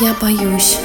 Я боюсь.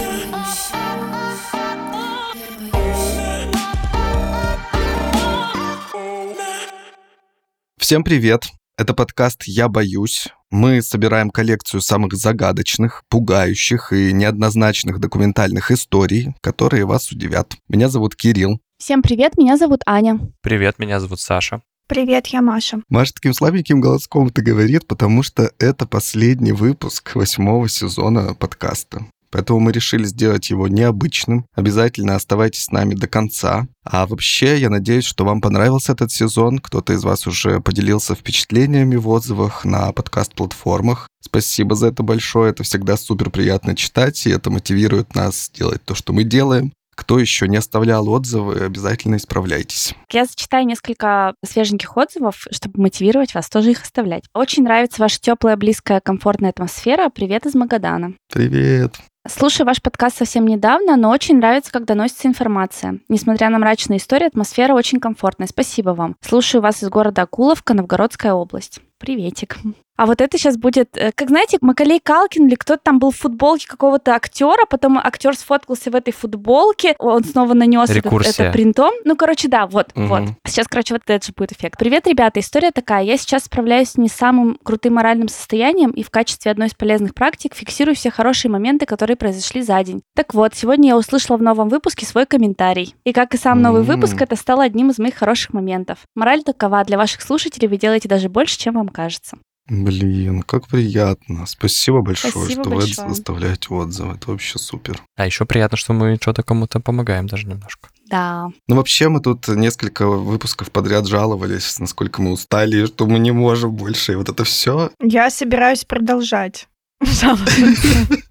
Всем привет! Это подкаст «Я боюсь». Мы собираем коллекцию самых загадочных, пугающих и неоднозначных документальных историй, которые вас удивят. Меня зовут Кирилл. Всем привет, меня зовут Аня. Привет, меня зовут Саша. Привет, я Маша. Маша таким слабеньким голоском это говорит, потому что это последний выпуск восьмого сезона подкаста. Поэтому мы решили сделать его необычным. Обязательно оставайтесь с нами до конца. А вообще, я надеюсь, что вам понравился этот сезон. Кто-то из вас уже поделился впечатлениями в отзывах на подкаст-платформах. Спасибо за это большое. Это всегда супер приятно читать, и это мотивирует нас делать то, что мы делаем. Кто еще не оставлял отзывы, обязательно исправляйтесь. Я зачитаю несколько свеженьких отзывов, чтобы мотивировать вас тоже их оставлять. Очень нравится ваша теплая, близкая, комфортная атмосфера. Привет из Магадана. Привет. Слушаю ваш подкаст совсем недавно, но очень нравится, как доносится информация. Несмотря на мрачные истории, атмосфера очень комфортная. Спасибо вам. Слушаю вас из города Акуловка, Новгородская область. Приветик. А вот это сейчас будет, э, как знаете, Макалей Калкин или кто-то там был в футболке какого-то актера, потом актер сфоткался в этой футболке, он снова нанес это, это принтом. Ну, короче, да, вот, угу. вот. Сейчас, короче, вот этот же будет эффект. Привет, ребята, история такая. Я сейчас справляюсь с не самым крутым моральным состоянием и в качестве одной из полезных практик фиксирую все хорошие моменты, которые произошли за день. Так вот, сегодня я услышала в новом выпуске свой комментарий. И как и сам новый выпуск, это стало одним из моих хороших моментов. Мораль такова, для ваших слушателей вы делаете даже больше, чем вам кажется. Блин, как приятно. Спасибо большое, Спасибо что большое. вы оставляете отзывы. Это вообще супер. А еще приятно, что мы что-то кому-то помогаем даже немножко. Да. Ну, вообще, мы тут несколько выпусков подряд жаловались, насколько мы устали, что мы не можем больше. И вот это все. Я собираюсь продолжать.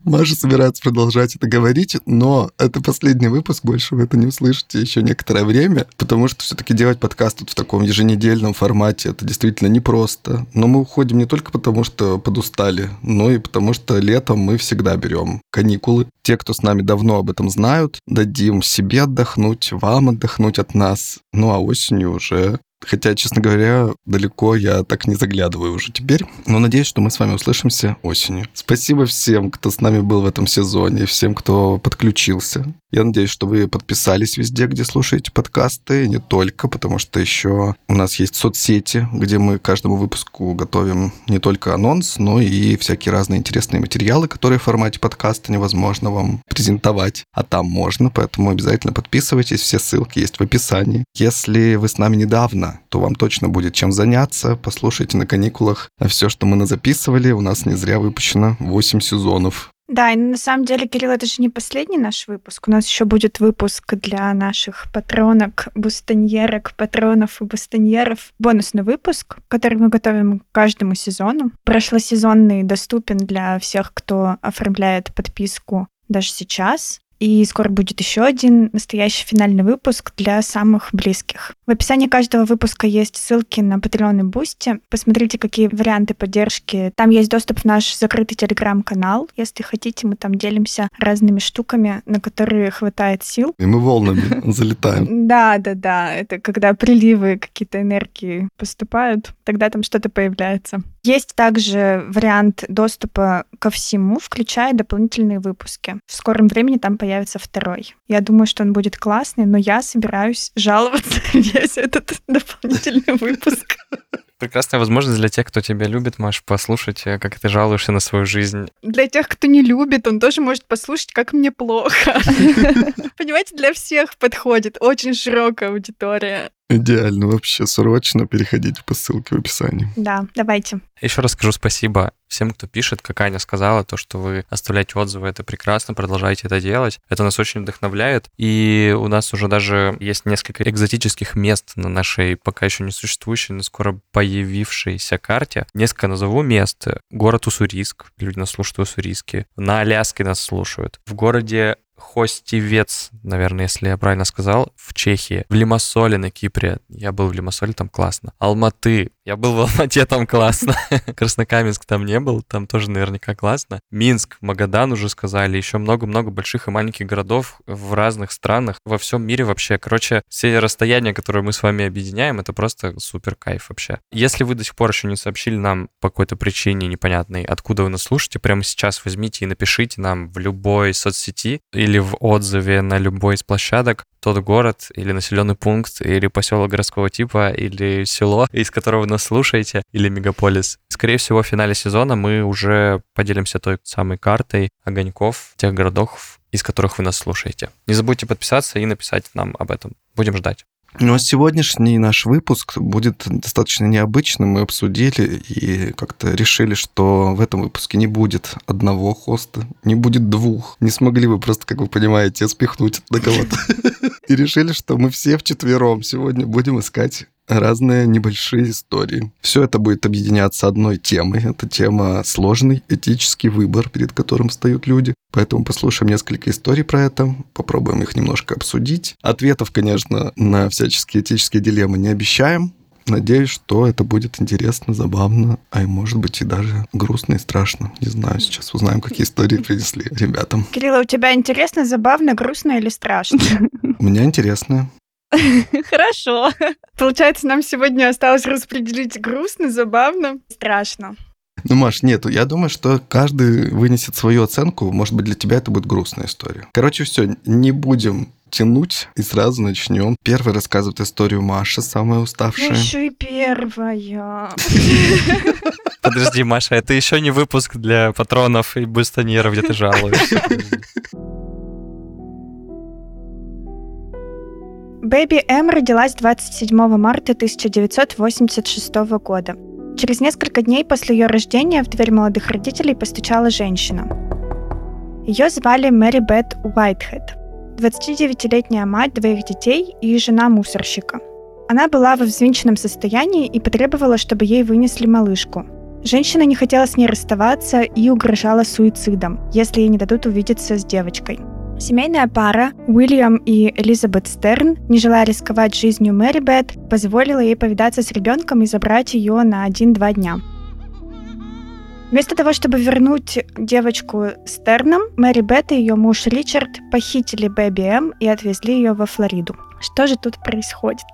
Маша собирается продолжать это говорить, но это последний выпуск, больше вы это не услышите еще некоторое время, потому что все-таки делать подкаст тут в таком еженедельном формате, это действительно непросто. Но мы уходим не только потому, что подустали, но и потому, что летом мы всегда берем каникулы. Те, кто с нами давно об этом знают, дадим себе отдохнуть, вам отдохнуть от нас. Ну а осенью уже Хотя, честно говоря, далеко я так не заглядываю уже теперь. Но надеюсь, что мы с вами услышимся осенью. Спасибо всем, кто с нами был в этом сезоне, всем, кто подключился. Я надеюсь, что вы подписались везде, где слушаете подкасты, не только, потому что еще у нас есть соцсети, где мы каждому выпуску готовим не только анонс, но и всякие разные интересные материалы, которые в формате подкаста невозможно вам презентовать, а там можно, поэтому обязательно подписывайтесь, все ссылки есть в описании. Если вы с нами недавно, то вам точно будет чем заняться, послушайте на каникулах все, что мы записывали, у нас не зря выпущено 8 сезонов. Да, и на самом деле, Кирилл, это же не последний наш выпуск. У нас еще будет выпуск для наших патронок, бустоньерок, патронов и бустоньеров. Бонусный выпуск, который мы готовим к каждому сезону. Прошлосезонный доступен для всех, кто оформляет подписку даже сейчас. И скоро будет еще один настоящий финальный выпуск для самых близких. В описании каждого выпуска есть ссылки на Patreon и Boosty. Посмотрите, какие варианты поддержки. Там есть доступ в наш закрытый телеграм-канал. Если хотите, мы там делимся разными штуками, на которые хватает сил. И мы волнами залетаем. Да, да, да. Это когда приливы какие-то энергии поступают, тогда там что-то появляется. Есть также вариант доступа ко всему, включая дополнительные выпуски. В скором времени там появится второй. Я думаю, что он будет классный, но я собираюсь жаловаться весь этот дополнительный выпуск. Прекрасная возможность для тех, кто тебя любит, Маш, послушать, э, как ты жалуешься на свою жизнь. Для тех, кто не любит, он тоже может послушать, как мне плохо. Понимаете, для всех подходит. Очень широкая аудитория. Идеально вообще. Срочно переходите по ссылке в описании. Да, давайте. Еще раз скажу спасибо всем, кто пишет, как Аня сказала, то, что вы оставляете отзывы, это прекрасно, продолжайте это делать. Это нас очень вдохновляет. И у нас уже даже есть несколько экзотических мест на нашей пока еще не существующей, но скоро появившейся карте. Несколько назову мест. Город Уссурийск. Люди нас слушают в Уссурийске. На Аляске нас слушают. В городе Хостивец, наверное, если я правильно сказал, в Чехии, в Лимассоле на Кипре. Я был в Лимассоле, там классно. Алматы, Я был в Алмате, там классно. Краснокаменск там не был, там тоже наверняка классно. Минск, Магадан уже сказали, еще много-много больших и маленьких городов в разных странах, во всем мире вообще. Короче, все расстояния, которые мы с вами объединяем, это просто супер кайф вообще. Если вы до сих пор еще не сообщили нам по какой-то причине непонятной, откуда вы нас слушаете, прямо сейчас возьмите и напишите нам в любой соцсети или в отзыве на любой из площадок тот город или населенный пункт, или поселок городского типа, или село, из которого нас слушаете, или мегаполис. Скорее всего, в финале сезона мы уже поделимся той самой картой огоньков тех городов, из которых вы нас слушаете. Не забудьте подписаться и написать нам об этом. Будем ждать. Ну а сегодняшний наш выпуск будет достаточно необычным. Мы обсудили и как-то решили, что в этом выпуске не будет одного хоста, не будет двух. Не смогли вы просто, как вы понимаете, спихнуть на кого-то. И решили, что мы все вчетвером сегодня будем искать разные небольшие истории. Все это будет объединяться одной темой. Это тема сложный этический выбор, перед которым встают люди. Поэтому послушаем несколько историй про это, попробуем их немножко обсудить. Ответов, конечно, на всяческие этические дилеммы не обещаем. Надеюсь, что это будет интересно, забавно, а и может быть и даже грустно и страшно. Не знаю, сейчас узнаем, какие истории принесли ребятам. Кирилл, у тебя интересно, забавно, грустно или страшно? У меня интересно. Хорошо. Получается, нам сегодня осталось распределить грустно, забавно, страшно. Ну, Маш, нет, я думаю, что каждый вынесет свою оценку. Может быть, для тебя это будет грустная история. Короче, все, не будем тянуть и сразу начнем. Первый рассказывает историю Маша, самая уставшая. еще и первая. Подожди, Маша, это еще не выпуск для патронов и бустоньеров, где ты жалуешься. Бэби М родилась 27 марта 1986 года. Через несколько дней после ее рождения в дверь молодых родителей постучала женщина. Ее звали Мэри Бет Уайтхед, 29-летняя мать двоих детей и жена мусорщика. Она была во взвинченном состоянии и потребовала, чтобы ей вынесли малышку. Женщина не хотела с ней расставаться и угрожала суицидом, если ей не дадут увидеться с девочкой – Семейная пара Уильям и Элизабет Стерн, не желая рисковать жизнью Мэри Бет, позволила ей повидаться с ребенком и забрать ее на один-два дня. Вместо того, чтобы вернуть девочку Стерном, Мэри Бет и ее муж Ричард похитили Бэби М и отвезли ее во Флориду. Что же тут происходит?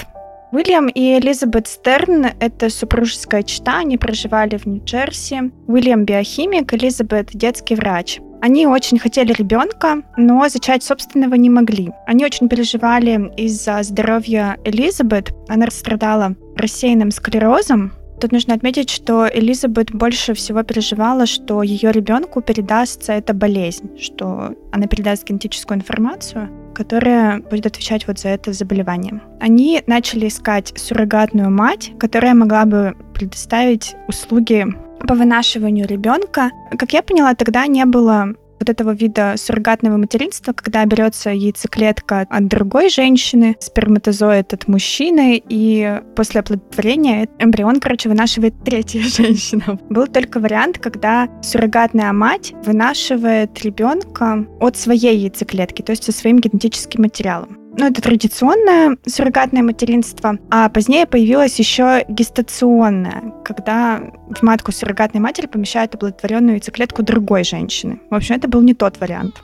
Уильям и Элизабет Стерн — это супружеская чета, они проживали в Нью-Джерси. Уильям — биохимик, Элизабет — детский врач. Они очень хотели ребенка, но зачать собственного не могли. Они очень переживали из-за здоровья Элизабет. Она страдала рассеянным склерозом, Тут нужно отметить, что Элизабет больше всего переживала, что ее ребенку передастся эта болезнь, что она передаст генетическую информацию, которая будет отвечать вот за это заболевание. Они начали искать суррогатную мать, которая могла бы предоставить услуги по вынашиванию ребенка. Как я поняла, тогда не было вот этого вида суррогатного материнства, когда берется яйцеклетка от другой женщины, сперматозоид от мужчины, и после оплодотворения эмбрион, короче, вынашивает третья женщина. Был только вариант, когда суррогатная мать вынашивает ребенка от своей яйцеклетки, то есть со своим генетическим материалом. Ну, это традиционное суррогатное материнство, а позднее появилось еще гестационное, когда в матку суррогатной матери помещают оплодотворенную яйцеклетку другой женщины. В общем, это был не тот вариант.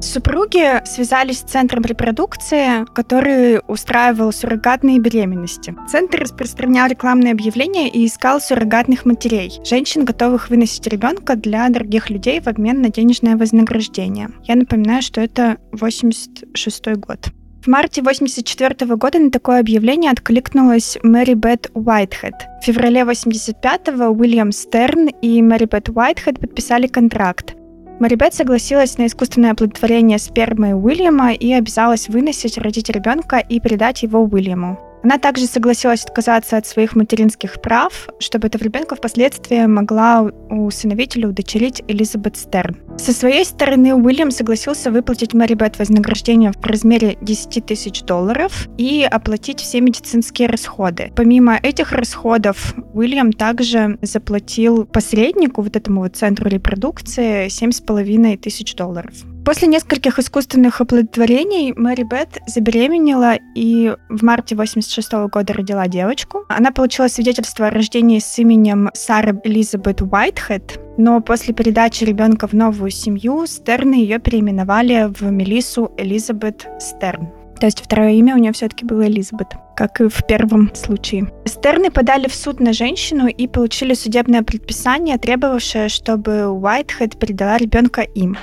Супруги связались с центром репродукции, который устраивал суррогатные беременности. Центр распространял рекламные объявления и искал суррогатных матерей, женщин, готовых выносить ребенка для других людей в обмен на денежное вознаграждение. Я напоминаю, что это 86 год. В марте 1984 года на такое объявление откликнулась Мэри Бет Уайтхед. В феврале 1985-го Уильям Стерн и Мэри Бет Уайтхед подписали контракт. Марибет согласилась на искусственное оплодотворение спермы Уильяма и обязалась выносить, родить ребенка и передать его Уильяму. Она также согласилась отказаться от своих материнских прав, чтобы этого ребенка впоследствии могла усыновить или удочерить Элизабет Стерн. Со своей стороны Уильям согласился выплатить Мэри Бет вознаграждение в размере 10 тысяч долларов и оплатить все медицинские расходы. Помимо этих расходов, Уильям также заплатил посреднику, вот этому вот центру репродукции, 7,5 тысяч долларов. После нескольких искусственных оплодотворений Мэри Бет забеременела и в марте 86 года родила девочку. Она получила свидетельство о рождении с именем Сара Элизабет Уайтхед, но после передачи ребенка в новую семью Стерны ее переименовали в Мелису Элизабет Стерн. То есть второе имя у нее все-таки было Элизабет, как и в первом случае. Стерны подали в суд на женщину и получили судебное предписание, требовавшее, чтобы Уайтхед передала ребенка им.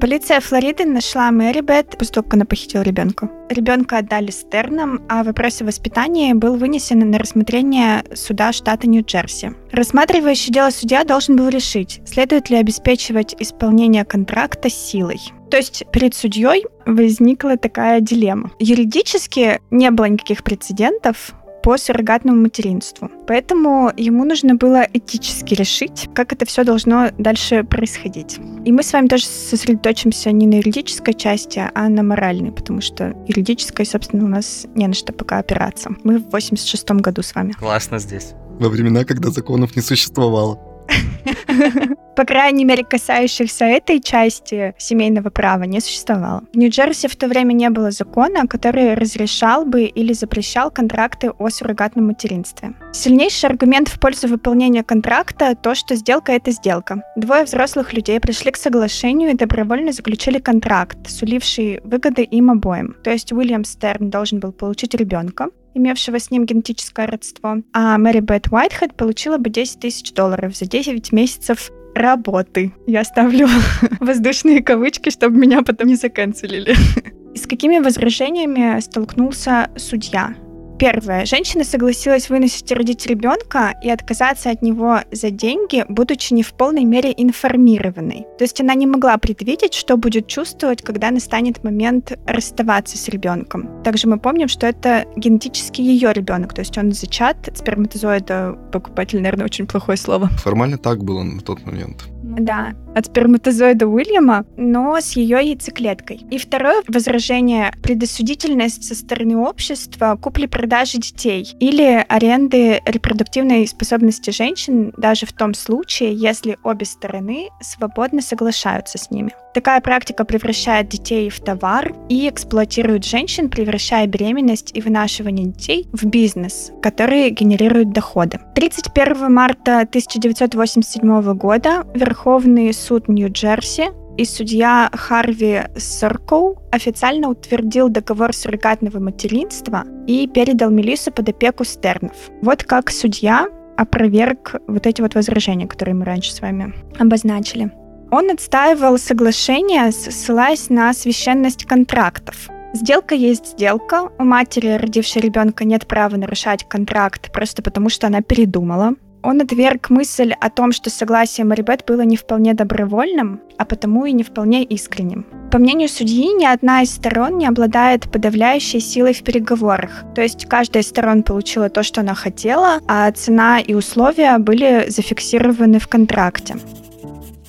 Полиция Флориды нашла Мэри Бет, как она похитила ребенка. Ребенка отдали Стернам, а в вопросе воспитания был вынесен на рассмотрение суда штата Нью-Джерси. Рассматривающий дело судья должен был решить, следует ли обеспечивать исполнение контракта силой. То есть перед судьей возникла такая дилемма. Юридически не было никаких прецедентов, по суррогатному материнству. Поэтому ему нужно было этически решить, как это все должно дальше происходить. И мы с вами тоже сосредоточимся не на юридической части, а на моральной, потому что юридической, собственно, у нас не на что пока опираться. Мы в 86-м году с вами. Классно здесь. Во времена, когда законов не существовало. по крайней мере, касающихся этой части семейного права, не существовало. В Нью-Джерси в то время не было закона, который разрешал бы или запрещал контракты о суррогатном материнстве. Сильнейший аргумент в пользу выполнения контракта — то, что сделка — это сделка. Двое взрослых людей пришли к соглашению и добровольно заключили контракт, суливший выгоды им обоим. То есть Уильям Стерн должен был получить ребенка, имевшего с ним генетическое родство, а Мэри Бет Уайтхед получила бы 10 тысяч долларов за 9 месяцев работы. Я ставлю воздушные кавычки, чтобы меня потом не заканцелили. С какими возражениями столкнулся судья? Первое. Женщина согласилась выносить и родить ребенка и отказаться от него за деньги, будучи не в полной мере информированной. То есть она не могла предвидеть, что будет чувствовать, когда настанет момент расставаться с ребенком. Также мы помним, что это генетически ее ребенок, то есть он зачат сперматозоида, покупатель, наверное, очень плохое слово. Формально так было на тот момент. Да, от сперматозоида Уильяма, но с ее яйцеклеткой. И второе возражение — предосудительность со стороны общества купли-продажи детей или аренды репродуктивной способности женщин даже в том случае, если обе стороны свободно соглашаются с ними. Такая практика превращает детей в товар и эксплуатирует женщин, превращая беременность и вынашивание детей в бизнес, который генерирует доходы. 31 марта 1987 года Верховный суд Нью-Джерси и судья Харви Соркоу официально утвердил договор суррогатного материнства и передал Мелиссу под опеку Стернов. Вот как судья опроверг вот эти вот возражения, которые мы раньше с вами обозначили. Он отстаивал соглашение, ссылаясь на священность контрактов. Сделка есть сделка. У матери, родившей ребенка, нет права нарушать контракт просто потому, что она передумала. Он отверг мысль о том, что согласие Марибет было не вполне добровольным, а потому и не вполне искренним. По мнению судьи, ни одна из сторон не обладает подавляющей силой в переговорах. То есть каждая из сторон получила то, что она хотела, а цена и условия были зафиксированы в контракте.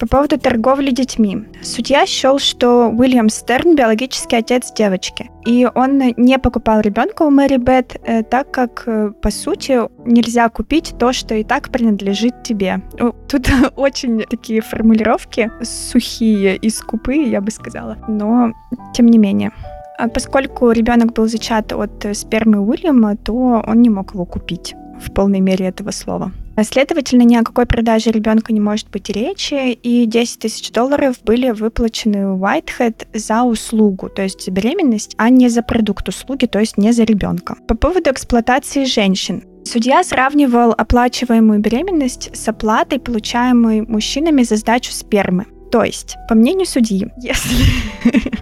По поводу торговли детьми. Судья счел, что Уильям Стерн биологический отец девочки, и он не покупал ребенка у Мэри Бет, э, так как, э, по сути, нельзя купить то, что и так принадлежит тебе. Тут очень такие формулировки сухие и скупые, я бы сказала, но тем не менее. А поскольку ребенок был зачат от спермы Уильяма, то он не мог его купить в полной мере этого слова. Следовательно, ни о какой продаже ребенка не может быть речи, и 10 тысяч долларов были выплачены Whitehead за услугу, то есть за беременность, а не за продукт услуги, то есть не за ребенка. По поводу эксплуатации женщин. Судья сравнивал оплачиваемую беременность с оплатой, получаемой мужчинами за сдачу спермы. То есть, по мнению судьи, если...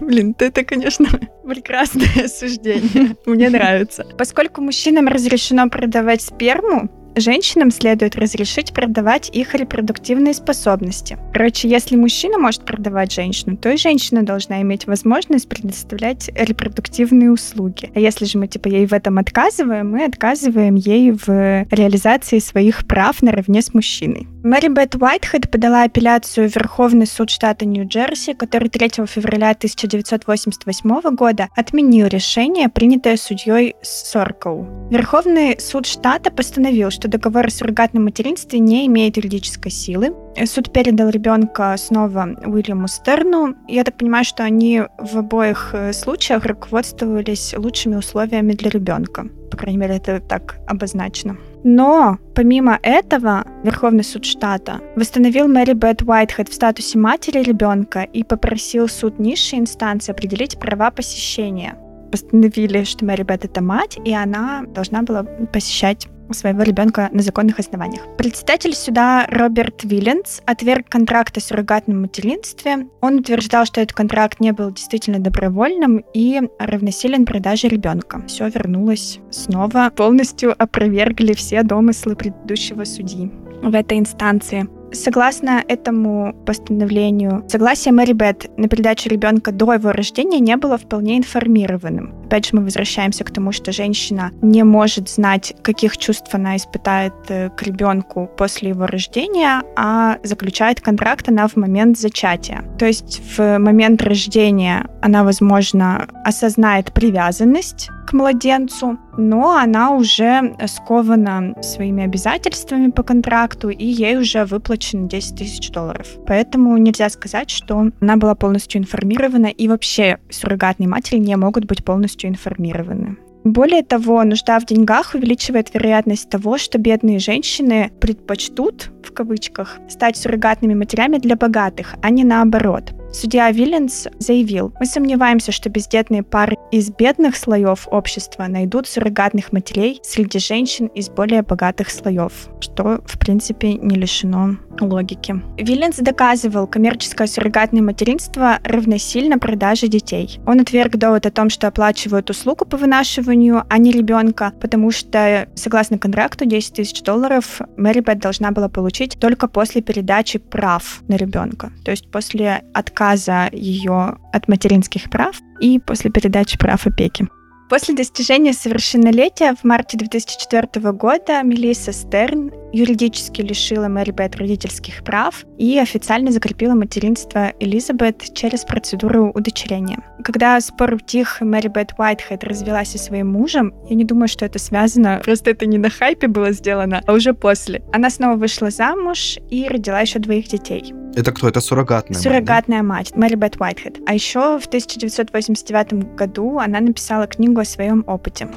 Блин, это, конечно, прекрасное суждение. Мне нравится. Поскольку мужчинам разрешено продавать сперму, Женщинам следует разрешить продавать их репродуктивные способности. Короче, если мужчина может продавать женщину, то и женщина должна иметь возможность предоставлять репродуктивные услуги. А если же мы типа ей в этом отказываем, мы отказываем ей в реализации своих прав наравне с мужчиной. Мэри Бет Уайтхед подала апелляцию в Верховный суд штата Нью-Джерси, который 3 февраля 1988 года отменил решение, принятое судьей Соркоу. Верховный суд штата постановил, что что договор о суррогатном материнстве не имеет юридической силы. Суд передал ребенка снова Уильяму Стерну. Я так понимаю, что они в обоих э, случаях руководствовались лучшими условиями для ребенка. По крайней мере, это так обозначено. Но помимо этого Верховный суд штата восстановил Мэри Бет Уайтхед в статусе матери ребенка и попросил суд низшей инстанции определить права посещения. Постановили, что Мэри Бет это мать, и она должна была посещать своего ребенка на законных основаниях. Председатель суда Роберт Виллинс отверг контракт о суррогатном материнстве. Он утверждал, что этот контракт не был действительно добровольным и равносилен продаже ребенка. Все вернулось снова. Полностью опровергли все домыслы предыдущего судьи в этой инстанции. Согласно этому постановлению, согласие Мэри Бет на передачу ребенка до его рождения не было вполне информированным. Опять же, мы возвращаемся к тому, что женщина не может знать, каких чувств она испытает э, к ребенку после его рождения, а заключает контракт она в момент зачатия. То есть в момент рождения она, возможно, осознает привязанность младенцу, но она уже скована своими обязательствами по контракту, и ей уже выплачено 10 тысяч долларов. Поэтому нельзя сказать, что она была полностью информирована, и вообще суррогатные матери не могут быть полностью информированы. Более того, нужда в деньгах увеличивает вероятность того, что бедные женщины предпочтут, в кавычках, стать суррогатными матерями для богатых, а не наоборот. Судья Виллинс заявил, мы сомневаемся, что бездетные пары из бедных слоев общества найдут суррогатных матерей среди женщин из более богатых слоев, что, в принципе, не лишено логики. Виллинс доказывал, коммерческое суррогатное материнство равносильно продаже детей. Он отверг довод о том, что оплачивают услугу по вынашиванию, а не ребенка, потому что, согласно контракту, 10 тысяч долларов Мэри Бет должна была получить только после передачи прав на ребенка, то есть после отказа ее от материнских прав и после передачи прав опеки. После достижения совершеннолетия в марте 2004 года Мелисса Стерн юридически лишила Мэри Бет родительских прав и официально закрепила материнство Элизабет через процедуру удочерения. Когда спор утих, Мэри Бет Уайтхед развелась со своим мужем. Я не думаю, что это связано, просто это не на хайпе было сделано, а уже после. Она снова вышла замуж и родила еще двоих детей. Это кто? Это суррогатная Суррогатная мать, да? мать Мэри Бет Уайтхед. А еще в 1989 году она написала книгу о своем опыте.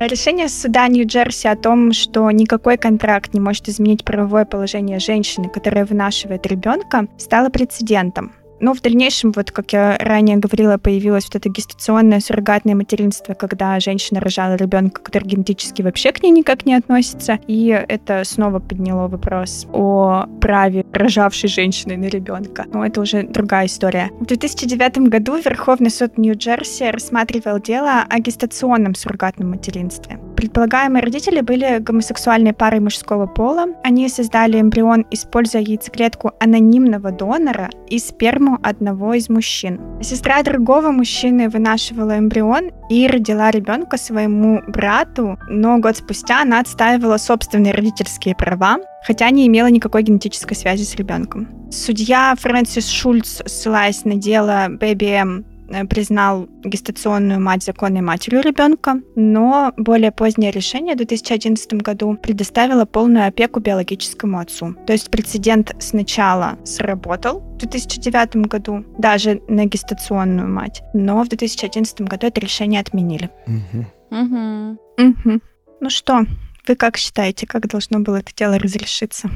Решение суда Нью-Джерси о том, что никакой контракт не может изменить правовое положение женщины, которая вынашивает ребенка, стало прецедентом. Но в дальнейшем, вот как я ранее говорила, появилось вот это гестационное суррогатное материнство, когда женщина рожала ребенка, который генетически вообще к ней никак не относится. И это снова подняло вопрос о праве рожавшей женщины на ребенка. Но это уже другая история. В 2009 году Верховный суд Нью-Джерси рассматривал дело о гестационном суррогатном материнстве. Предполагаемые родители были гомосексуальной парой мужского пола. Они создали эмбрион, используя яйцеклетку анонимного донора и сперму одного из мужчин. Сестра другого мужчины вынашивала эмбрион и родила ребенка своему брату, но год спустя она отстаивала собственные родительские права, хотя не имела никакой генетической связи с ребенком. Судья Фрэнсис Шульц, ссылаясь на дело ББМ признал гестационную мать законной матерью ребенка, но более позднее решение в 2011 году предоставило полную опеку биологическому отцу. То есть прецедент сначала сработал в 2009 году даже на гестационную мать, но в 2011 году это решение отменили. Угу. Угу. Угу. Ну что, вы как считаете, как должно было это дело разрешиться?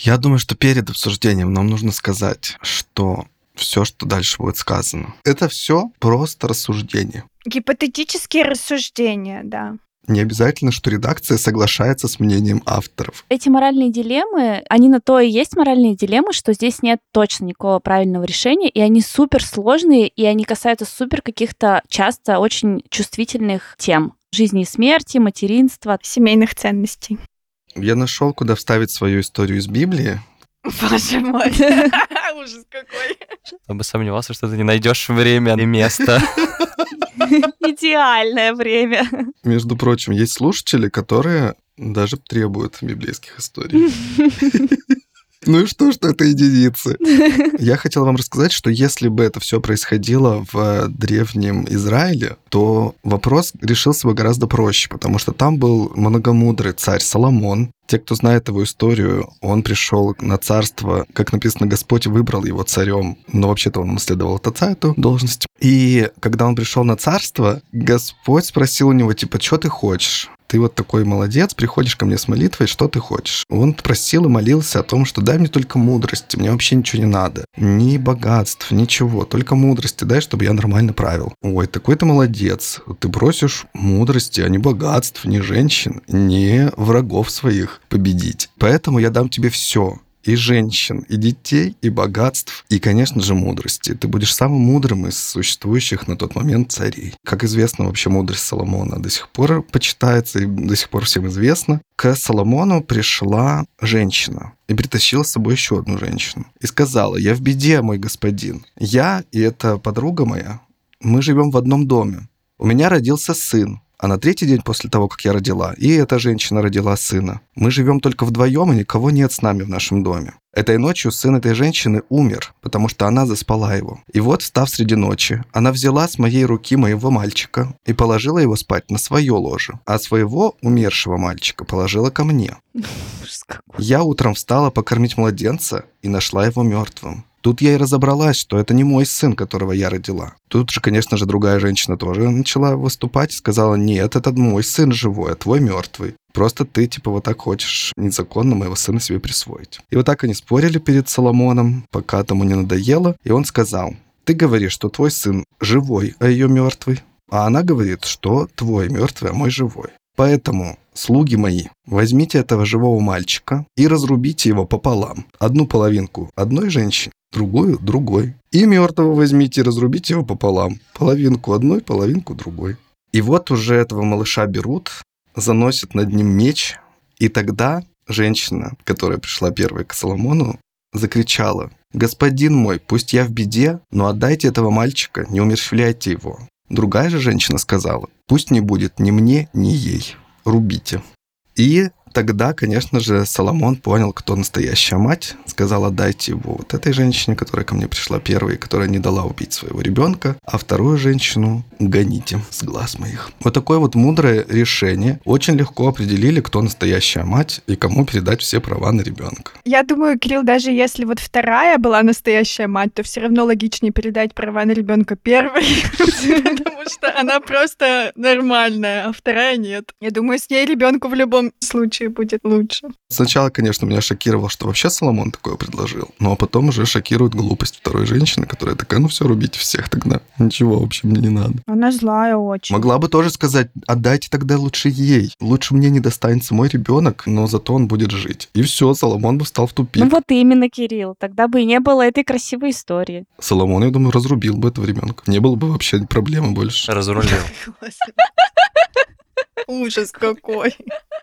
Я думаю, что перед обсуждением нам нужно сказать, что все, что дальше будет сказано. Это все просто рассуждение. Гипотетические рассуждения, да. Не обязательно, что редакция соглашается с мнением авторов. Эти моральные дилеммы, они на то и есть моральные дилеммы, что здесь нет точно никакого правильного решения, и они супер сложные, и они касаются супер каких-то часто очень чувствительных тем жизни и смерти, материнства, семейных ценностей. Я нашел, куда вставить свою историю из Библии. Боже мой. Ужас какой. Я бы сомневался, что ты не найдешь время и место. Идеальное время. Между прочим, есть слушатели, которые даже требуют библейских историй. Ну и что, что это единицы? Я хотел вам рассказать, что если бы это все происходило в древнем Израиле, то вопрос решился бы гораздо проще, потому что там был многомудрый царь Соломон, те, кто знает его историю, он пришел на царство, как написано, Господь выбрал его царем, но вообще-то он наследовал от отца эту должность. И когда он пришел на царство, Господь спросил у него, типа, что ты хочешь? Ты вот такой молодец, приходишь ко мне с молитвой, что ты хочешь? Он просил и молился о том, что дай мне только мудрости, мне вообще ничего не надо. Ни богатств, ничего, только мудрости дай, чтобы я нормально правил. Ой, такой ты молодец. Ты просишь мудрости, а не богатств, ни женщин, ни врагов своих победить. Поэтому я дам тебе все и женщин, и детей, и богатств, и, конечно же, мудрости. Ты будешь самым мудрым из существующих на тот момент царей. Как известно, вообще мудрость Соломона до сих пор почитается и до сих пор всем известно. К Соломону пришла женщина и притащила с собой еще одну женщину. И сказала, я в беде, мой господин. Я и эта подруга моя, мы живем в одном доме. У меня родился сын, а на третий день после того, как я родила, и эта женщина родила сына. Мы живем только вдвоем, и никого нет с нами в нашем доме. Этой ночью сын этой женщины умер, потому что она заспала его. И вот, встав среди ночи, она взяла с моей руки моего мальчика и положила его спать на свое ложе, а своего умершего мальчика положила ко мне. Я утром встала покормить младенца и нашла его мертвым. Тут я и разобралась, что это не мой сын, которого я родила. Тут же, конечно же, другая женщина тоже начала выступать и сказала, нет, это мой сын живой, а твой мертвый. Просто ты, типа, вот так хочешь незаконно моего сына себе присвоить. И вот так они спорили перед Соломоном, пока тому не надоело, и он сказал, ты говоришь, что твой сын живой, а ее мертвый. А она говорит, что твой мертвый, а мой живой. Поэтому, слуги мои, возьмите этого живого мальчика и разрубите его пополам. Одну половинку одной женщине, другую другой. И мертвого возьмите и разрубите его пополам. Половинку одной, половинку другой. И вот уже этого малыша берут, заносят над ним меч, и тогда женщина, которая пришла первой к Соломону, закричала, «Господин мой, пусть я в беде, но отдайте этого мальчика, не умерщвляйте его». Другая же женщина сказала, «Пусть не будет ни мне, ни ей, рубите». И тогда, конечно же, Соломон понял, кто настоящая мать, сказал, отдайте его вот этой женщине, которая ко мне пришла первой, которая не дала убить своего ребенка, а вторую женщину гоните с глаз моих. Вот такое вот мудрое решение. Очень легко определили, кто настоящая мать и кому передать все права на ребенка. Я думаю, Кирилл, даже если вот вторая была настоящая мать, то все равно логичнее передать права на ребенка первой, потому что она просто нормальная, а вторая нет. Я думаю, с ней ребенку в любом случае будет лучше. Сначала, конечно, меня шокировало, что вообще Соломон такое предложил, но потом уже шокирует глупость второй женщины, которая такая, ну все, рубите всех тогда. Ничего, в общем, мне не надо. Она злая очень. Могла бы тоже сказать, отдайте тогда лучше ей. Лучше мне не достанется мой ребенок, но зато он будет жить. И все, Соломон бы встал в тупик. Ну вот именно, Кирилл. Тогда бы и не было этой красивой истории. Соломон, я думаю, разрубил бы этого ребенка. Не было бы вообще проблемы больше. Разрулил. Ужас какой.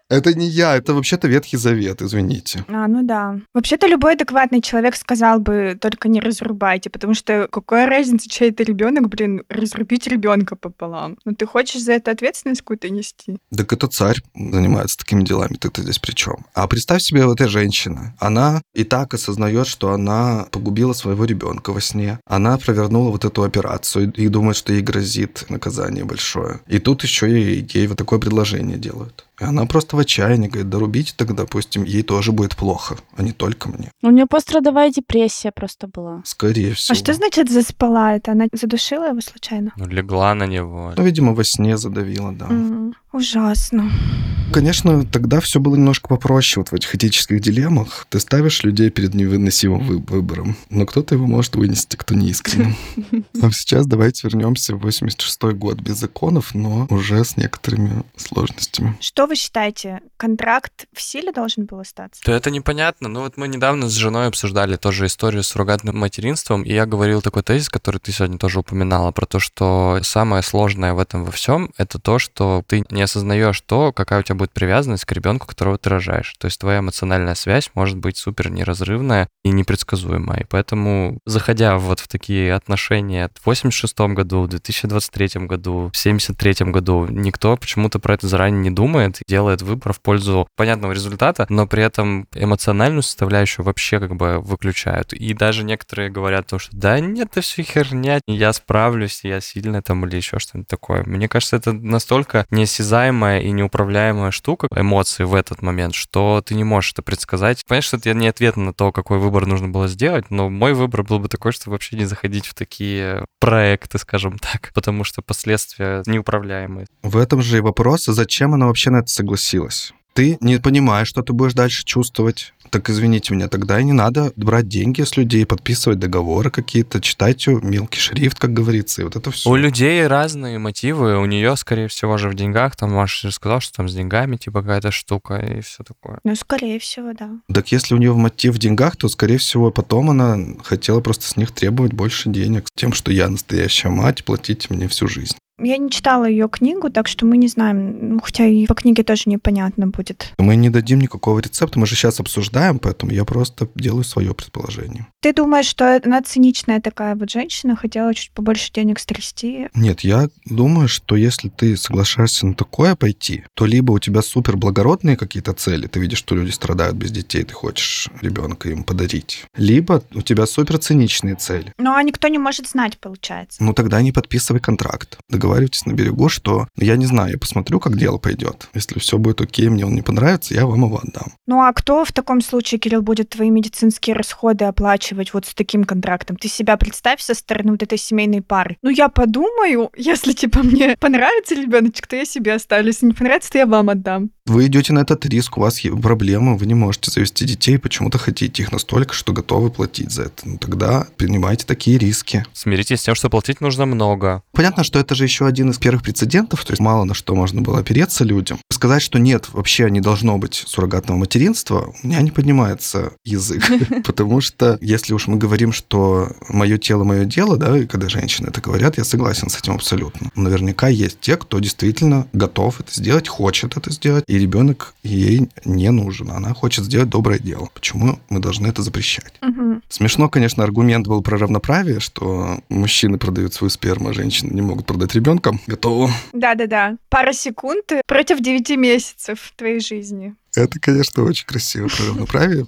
Это не я, это вообще-то Ветхий Завет, извините. А, ну да. Вообще-то любой адекватный человек сказал бы, только не разрубайте, потому что какая разница, чей это ребенок, блин, разрубить ребенка пополам. Ну ты хочешь за это ответственность какую-то нести? Так это царь занимается такими делами, ты-то здесь при чем? А представь себе вот эта женщина, она и так осознает, что она погубила своего ребенка во сне. Она провернула вот эту операцию и думает, что ей грозит наказание большое. И тут еще и ей вот такое предложение делают. И она просто в отчаянии говорит, да рубите тогда, допустим, ей тоже будет плохо, а не только мне. У нее пострадовая депрессия просто была. Скорее всего. А что значит заспала? Это она задушила его случайно? Ну, легла на него. Ну, видимо, во сне задавила, да. М, Ужасно. Конечно, тогда все было немножко попроще вот в этих этических дилеммах. Ты ставишь людей перед невыносимым вы- выбором, но кто-то его может вынести, кто не искренен. А сейчас давайте вернемся в 86 год без законов, но уже с некоторыми сложностями. Что вы считаете, контракт в силе должен был остаться? То это непонятно. Ну вот мы недавно с женой обсуждали тоже историю с суррогатным материнством, и я говорил такой тезис, который ты сегодня тоже упоминала, про то, что самое сложное в этом во всем это то, что ты не осознаешь то, какая у тебя будет привязанность к ребенку, которого ты рожаешь. То есть твоя эмоциональная связь может быть супер неразрывная и непредсказуемая. И поэтому, заходя вот в такие отношения в 86 году, в 2023 году, в 73 году, никто почему-то про это заранее не думает, делает выбор в пользу понятного результата, но при этом эмоциональную составляющую вообще как бы выключают. И даже некоторые говорят то, что да нет, это все херня, я справлюсь, я сильный там или еще что-нибудь такое. Мне кажется, это настолько неосязаемая и неуправляемая штука, эмоции в этот момент, что ты не можешь это предсказать. Понимаешь, что это не ответ на то, какой выбор нужно было сделать, но мой выбор был бы такой, что вообще не заходить в такие проекты, скажем так, потому что последствия неуправляемые. В этом же и вопрос, зачем она вообще на это согласилась? Ты не понимаешь, что ты будешь дальше чувствовать. Так извините меня, тогда и не надо брать деньги с людей, подписывать договоры какие-то, читать мелкий шрифт, как говорится, и вот это все. У людей разные мотивы, у нее, скорее всего, же в деньгах, там Маша сказал, что там с деньгами типа какая-то штука и все такое. Ну, скорее всего, да. Так если у нее мотив в деньгах, то, скорее всего, потом она хотела просто с них требовать больше денег, тем, что я настоящая мать, платите мне всю жизнь. Я не читала ее книгу, так что мы не знаем. Ну, хотя и по книге тоже непонятно будет. Мы не дадим никакого рецепта, мы же сейчас обсуждаем, поэтому я просто делаю свое предположение. Ты думаешь, что она циничная такая вот женщина, хотела чуть побольше денег стрясти? Нет, я думаю, что если ты соглашаешься на такое пойти, то либо у тебя супер благородные какие-то цели, ты видишь, что люди страдают без детей, ты хочешь ребенка им подарить, либо у тебя супер циничные цели. Ну, а никто не может знать, получается. Ну, тогда не подписывай контракт договаривайтесь на берегу, что я не знаю, я посмотрю, как дело пойдет. Если все будет окей, мне он не понравится, я вам его отдам. Ну а кто в таком случае, Кирилл, будет твои медицинские расходы оплачивать вот с таким контрактом? Ты себя представь со стороны вот этой семейной пары. Ну я подумаю, если типа мне понравится ребеночек, то я себе оставлю. Если не понравится, то я вам отдам. Вы идете на этот риск, у вас проблемы, вы не можете завести детей, почему-то хотите их настолько, что готовы платить за это. Ну тогда принимайте такие риски. Смиритесь с тем, что платить нужно много. Понятно, что это же еще еще один из первых прецедентов, то есть мало на что можно было опереться людям. Сказать, что нет, вообще не должно быть суррогатного материнства, у меня не поднимается язык. Потому что если уж мы говорим, что мое тело, мое дело, да, и когда женщины это говорят, я согласен с этим абсолютно. Наверняка есть те, кто действительно готов это сделать, хочет это сделать, и ребенок ей не нужен. Она хочет сделать доброе дело. Почему мы должны это запрещать? Угу. Смешно, конечно, аргумент был про равноправие, что мужчины продают свою сперму, а женщины не могут продать ребенка ребенком. Готово. Да-да-да. Пара секунд против девяти месяцев твоей жизни. Это, конечно, очень красиво про равноправие.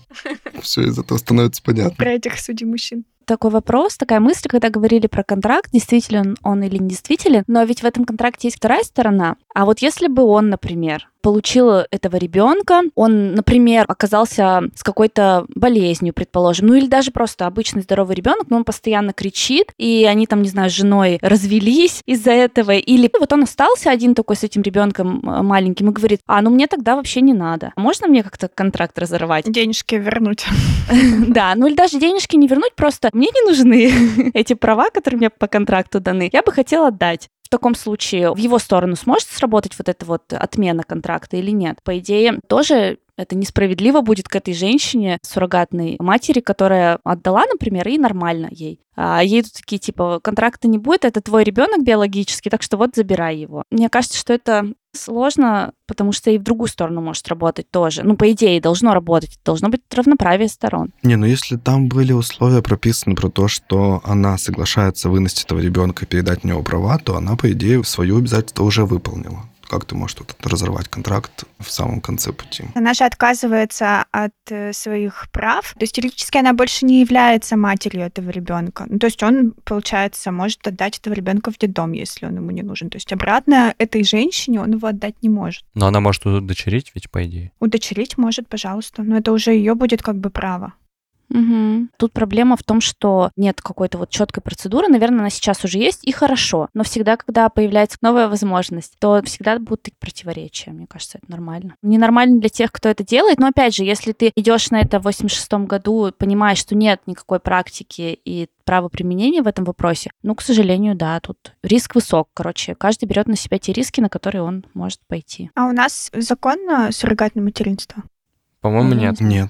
Все из этого становится понятно. Про этих судей мужчин такой вопрос, такая мысль, когда говорили про контракт, действителен он или не действителен, но ведь в этом контракте есть вторая сторона. А вот если бы он, например, получил этого ребенка, он, например, оказался с какой-то болезнью, предположим, ну или даже просто обычный здоровый ребенок, но он постоянно кричит, и они там, не знаю, с женой развелись из-за этого, или вот он остался один такой с этим ребенком маленьким и говорит, а, ну мне тогда вообще не надо. Можно мне как-то контракт разорвать? Денежки вернуть. Да, ну или даже денежки не вернуть, просто мне не нужны эти права, которые мне по контракту даны. Я бы хотела отдать в таком случае в его сторону сможет сработать вот эта вот отмена контракта или нет? По идее, тоже это несправедливо будет к этой женщине, суррогатной матери, которая отдала, например, и нормально ей. А ей тут такие, типа, контракта не будет, это твой ребенок биологический, так что вот забирай его. Мне кажется, что это сложно, потому что и в другую сторону может работать тоже. Ну, по идее, должно работать. Должно быть равноправие сторон. Не, ну если там были условия прописаны про то, что она соглашается вынести этого ребенка и передать в него права, то она, по идее, свое обязательство уже выполнила как ты можешь тут разорвать контракт в самом конце пути? Она же отказывается от э, своих прав. То есть теоретически она больше не является матерью этого ребенка. Ну, то есть он, получается, может отдать этого ребенка в детдом, если он ему не нужен. То есть обратно этой женщине он его отдать не может. Но она может удочерить ведь, по идее. Удочерить может, пожалуйста. Но это уже ее будет как бы право. Угу. Тут проблема в том, что нет какой-то вот четкой процедуры. Наверное, она сейчас уже есть, и хорошо. Но всегда, когда появляется новая возможность, то всегда будут такие противоречия. Мне кажется, это нормально. Ненормально для тех, кто это делает. Но опять же, если ты идешь на это в 86 году, понимаешь, что нет никакой практики и право применения в этом вопросе, ну, к сожалению, да, тут риск высок. Короче, каждый берет на себя те риски, на которые он может пойти. А у нас законно суррогатное материнство? По-моему, нет. Нет.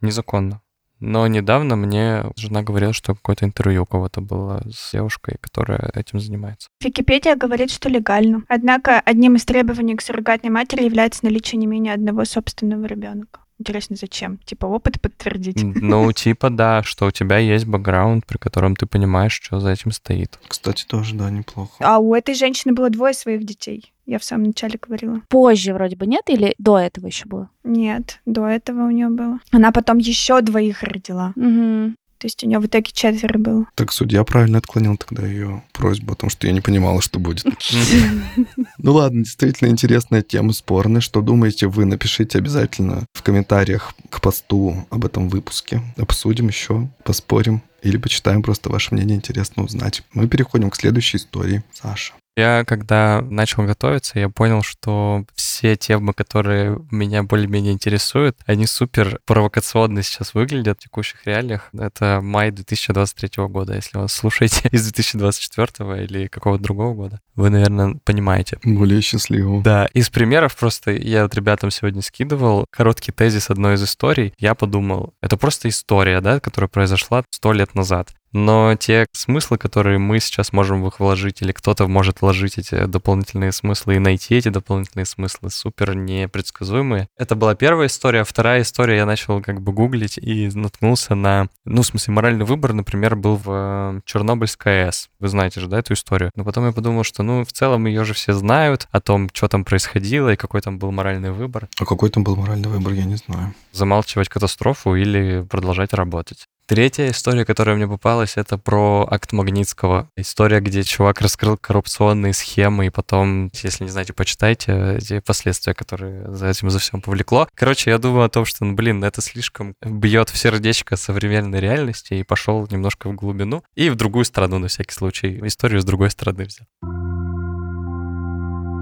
Незаконно. Но недавно мне жена говорила, что какое-то интервью у кого-то было с девушкой, которая этим занимается. Википедия говорит, что легально. Однако одним из требований к суррогатной матери является наличие не менее одного собственного ребенка. Интересно, зачем? Типа опыт подтвердить? Ну, типа, да, что у тебя есть бэкграунд, при котором ты понимаешь, что за этим стоит. Кстати, тоже, да, неплохо. А у этой женщины было двое своих детей. Я в самом начале говорила. Позже вроде бы нет, или до этого еще было? Нет, до этого у нее было. Она потом еще двоих родила. Угу. То есть у нее в итоге четверо было. Так судья правильно отклонил тогда ее просьбу, потому что я не понимала, что будет. Ну ладно, действительно интересная тема, спорная. Что думаете вы? Напишите обязательно в комментариях к посту об этом выпуске. Обсудим еще, поспорим или почитаем просто ваше мнение, интересно узнать. Мы переходим к следующей истории. Саша. Я, когда начал готовиться, я понял, что все темы, которые меня более-менее интересуют, они супер провокационно сейчас выглядят в текущих реалиях. Это май 2023 года. Если вы слушаете из 2024 или какого-то другого года, вы, наверное, понимаете. Более счастливого. Да, из примеров просто я вот ребятам сегодня скидывал короткий тезис одной из историй. Я подумал, это просто история, да, которая произошла сто лет назад но те смыслы, которые мы сейчас можем в их вложить, или кто-то может вложить эти дополнительные смыслы и найти эти дополнительные смыслы, супер непредсказуемые. Это была первая история. Вторая история, я начал как бы гуглить и наткнулся на... Ну, в смысле, моральный выбор, например, был в э, Чернобыльской АЭС. Вы знаете же, да, эту историю? Но потом я подумал, что, ну, в целом ее же все знают о том, что там происходило и какой там был моральный выбор. А какой там был моральный выбор, я не знаю. Замалчивать катастрофу или продолжать работать. Третья история, которая мне попалась, это про акт Магнитского. История, где чувак раскрыл коррупционные схемы, и потом, если не знаете, почитайте эти последствия, которые за этим за всем повлекло. Короче, я думаю о том, что, ну, блин, это слишком бьет в сердечко современной реальности, и пошел немножко в глубину, и в другую страну, на всякий случай. Историю с другой стороны взял.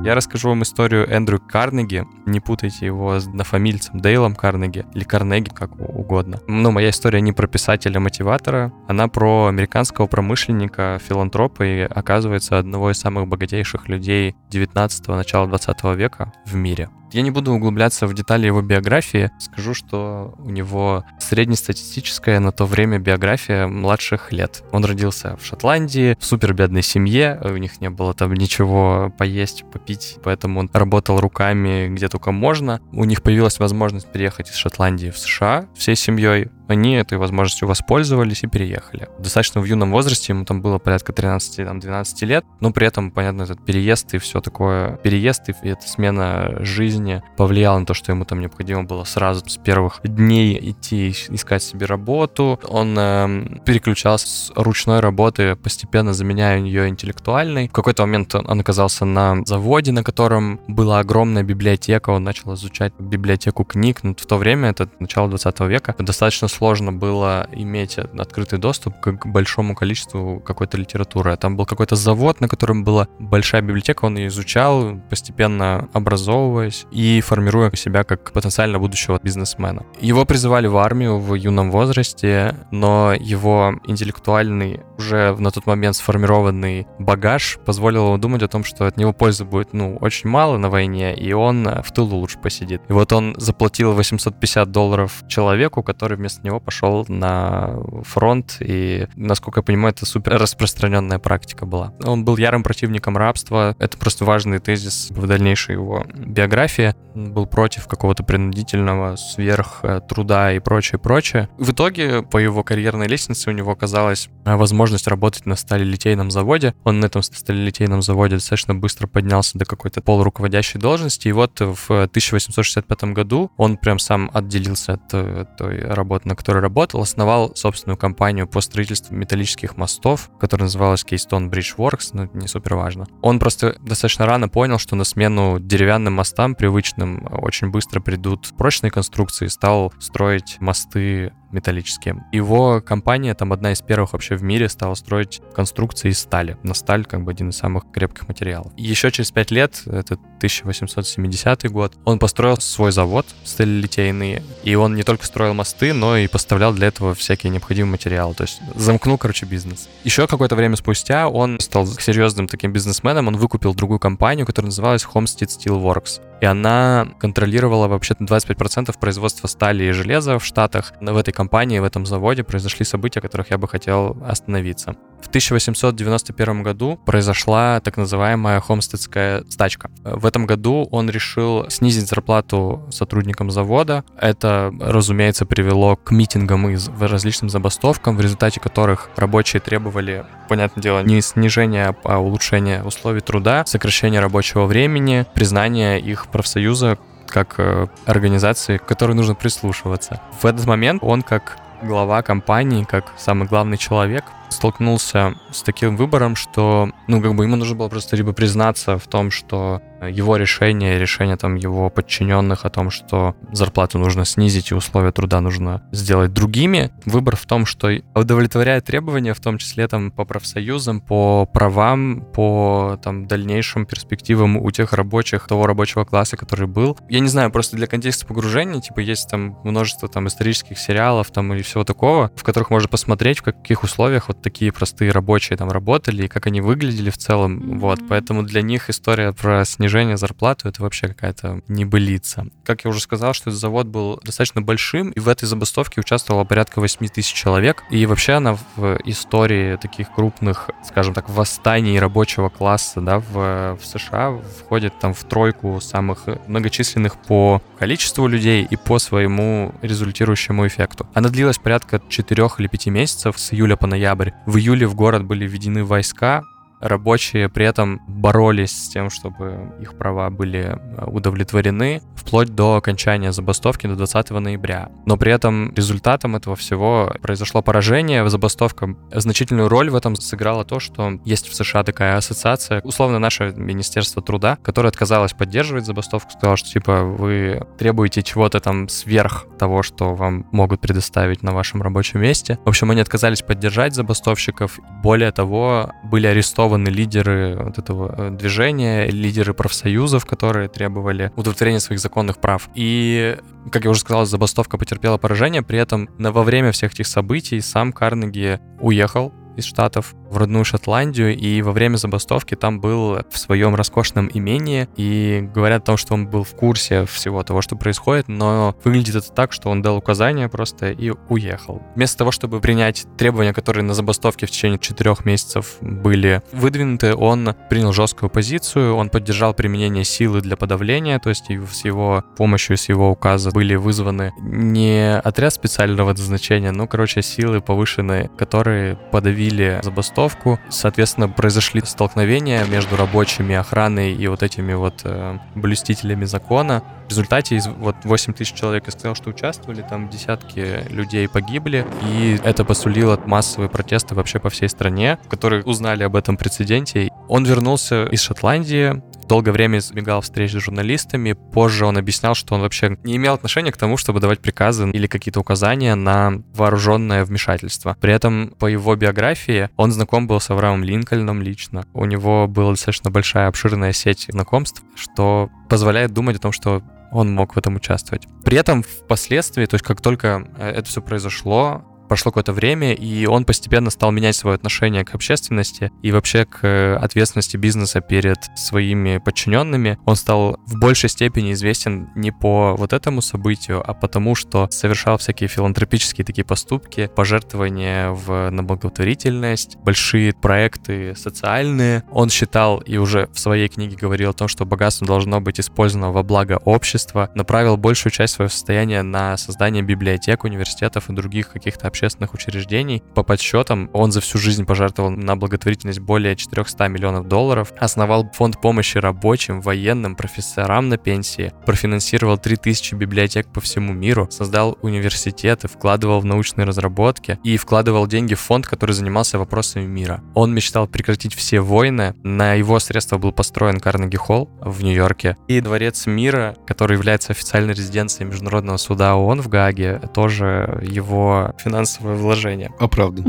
Я расскажу вам историю Эндрю Карнеги. Не путайте его с однофамильцем Дейлом Карнеги или Карнеги, как угодно. Но моя история не про писателя-мотиватора, она про американского промышленника, филантропа и, оказывается, одного из самых богатейших людей 19-го, начала 20 века в мире. Я не буду углубляться в детали его биографии. Скажу, что у него среднестатистическая на то время биография младших лет. Он родился в Шотландии, в супербедной семье. У них не было там ничего поесть, попить, поэтому он работал руками где только можно. У них появилась возможность переехать из Шотландии в США всей семьей они этой возможностью воспользовались и переехали. Достаточно в юном возрасте, ему там было порядка 13-12 лет, но при этом, понятно, этот переезд и все такое, переезд и эта смена жизни повлияла на то, что ему там необходимо было сразу с первых дней идти искать себе работу. Он э, переключался с ручной работы, постепенно заменяя ее интеллектуальной. В какой-то момент он оказался на заводе, на котором была огромная библиотека, он начал изучать библиотеку книг, но в то время, это начало 20 века, достаточно сложно было иметь открытый доступ к большому количеству какой-то литературы. Там был какой-то завод, на котором была большая библиотека, он ее изучал, постепенно образовываясь и формируя себя как потенциально будущего бизнесмена. Его призывали в армию в юном возрасте, но его интеллектуальный, уже на тот момент сформированный багаж позволил ему думать о том, что от него пользы будет, ну, очень мало на войне, и он в тылу лучше посидит. И вот он заплатил 850 долларов человеку, который вместо него него пошел на фронт, и, насколько я понимаю, это супер распространенная практика была. Он был ярым противником рабства, это просто важный тезис в дальнейшей его биографии. Он был против какого-то принудительного сверх э, труда и прочее, прочее. В итоге по его карьерной лестнице у него оказалась э, возможность работать на сталелитейном заводе. Он на этом сталелитейном заводе достаточно быстро поднялся до какой-то полуруководящей должности, и вот в 1865 году он прям сам отделился от э, той работы, на который работал, основал собственную компанию по строительству металлических мостов, которая называлась Keystone Bridge Works, но не супер важно. Он просто достаточно рано понял, что на смену деревянным мостам, привычным, очень быстро придут прочные конструкции, стал строить мосты металлические. Его компания, там одна из первых вообще в мире, стала строить конструкции из стали. На сталь как бы один из самых крепких материалов. Еще через пять лет, это 1870 год, он построил свой завод сталелитейный, и он не только строил мосты, но и поставлял для этого всякие необходимые материалы. То есть замкнул, короче, бизнес. Еще какое-то время спустя он стал серьезным таким бизнесменом, он выкупил другую компанию, которая называлась Homestead Steel Works и она контролировала вообще-то 25% производства стали и железа в Штатах. В этой компании, в этом заводе произошли события, о которых я бы хотел остановиться. В 1891 году произошла так называемая Хомстедская стачка. В этом году он решил снизить зарплату сотрудникам завода. Это, разумеется, привело к митингам и различным забастовкам, в результате которых рабочие требовали, понятное дело, не снижения, а улучшения условий труда, сокращения рабочего времени, признания их профсоюза как э, организации, к которой нужно прислушиваться. В этот момент он как глава компании, как самый главный человек, столкнулся с таким выбором, что, ну, как бы ему нужно было просто либо признаться в том, что его решение, решение там его подчиненных о том, что зарплату нужно снизить и условия труда нужно сделать другими. Выбор в том, что удовлетворяет требования, в том числе там по профсоюзам, по правам, по там дальнейшим перспективам у тех рабочих, того рабочего класса, который был. Я не знаю, просто для контекста погружения, типа есть там множество там исторических сериалов там и всего такого, в которых можно посмотреть, в каких условиях вот такие простые рабочие там работали и как они выглядели в целом. Mm-hmm. Вот, поэтому для них история про снижение зарплаты это вообще какая-то небылица. Как я уже сказал, что этот завод был достаточно большим, и в этой забастовке участвовало порядка 8 тысяч человек. И вообще она в истории таких крупных, скажем так, восстаний рабочего класса да, в, в США входит там в тройку самых многочисленных по количеству людей и по своему результирующему эффекту. Она длилась порядка 4 или 5 месяцев с июля по ноябрь. В июле в город были введены войска, рабочие при этом боролись с тем, чтобы их права были э, удовлетворены, вплоть до окончания забастовки до 20 ноября. Но при этом результатом этого всего произошло поражение. Забастовка значительную роль в этом сыграло то, что есть в США такая ассоциация, условно наше Министерство труда, которое отказалось поддерживать забастовку, сказало, что типа вы требуете чего-то там сверх того, что вам могут предоставить на вашем рабочем месте. В общем, они отказались поддержать забастовщиков. Более того, были арестованы арестованы лидеры вот этого э, движения, лидеры профсоюзов, которые требовали удовлетворения своих законных прав. И, как я уже сказал, забастовка потерпела поражение, при этом во время всех этих событий сам Карнеги уехал из Штатов в родную Шотландию, и во время забастовки там был в своем роскошном имении, и говорят о том, что он был в курсе всего того, что происходит, но выглядит это так, что он дал указания просто и уехал. Вместо того, чтобы принять требования, которые на забастовке в течение четырех месяцев были выдвинуты, он принял жесткую позицию, он поддержал применение силы для подавления, то есть с его помощью, с его указа были вызваны не отряд специального назначения, но, короче, силы повышенные, которые подавили забастовку забастовку. Соответственно, произошли столкновения между рабочими, охраной и вот этими вот э, блюстителями закона. В результате из вот 8 тысяч человек, я сказал, что участвовали, там десятки людей погибли, и это посулило массовые протесты вообще по всей стране, в которых узнали об этом прецеденте. Он вернулся из Шотландии, долгое время избегал встреч с журналистами. Позже он объяснял, что он вообще не имел отношения к тому, чтобы давать приказы или какие-то указания на вооруженное вмешательство. При этом по его биографии он знаком был с Авраамом Линкольном лично. У него была достаточно большая обширная сеть знакомств, что позволяет думать о том, что он мог в этом участвовать. При этом впоследствии, то есть как только э, это все произошло, прошло какое-то время, и он постепенно стал менять свое отношение к общественности и вообще к э, ответственности бизнеса перед своими подчиненными. Он стал в большей степени известен не по вот этому событию, а потому, что совершал всякие филантропические такие поступки, пожертвования в, на благотворительность, большие проекты социальные. Он считал и уже в своей книге говорил о том, что богатство должно быть использовано во благо общества, направил большую часть своего состояния на создание библиотек, университетов и других каких-то общественных общественных учреждений. По подсчетам, он за всю жизнь пожертвовал на благотворительность более 400 миллионов долларов, основал фонд помощи рабочим, военным, профессорам на пенсии, профинансировал 3000 библиотек по всему миру, создал университеты, вкладывал в научные разработки и вкладывал деньги в фонд, который занимался вопросами мира. Он мечтал прекратить все войны. На его средства был построен Карнеги Холл в Нью-Йорке и Дворец мира, который является официальной резиденцией Международного суда ООН в Гааге, тоже его финансовый финансовое вложение. Оправдан.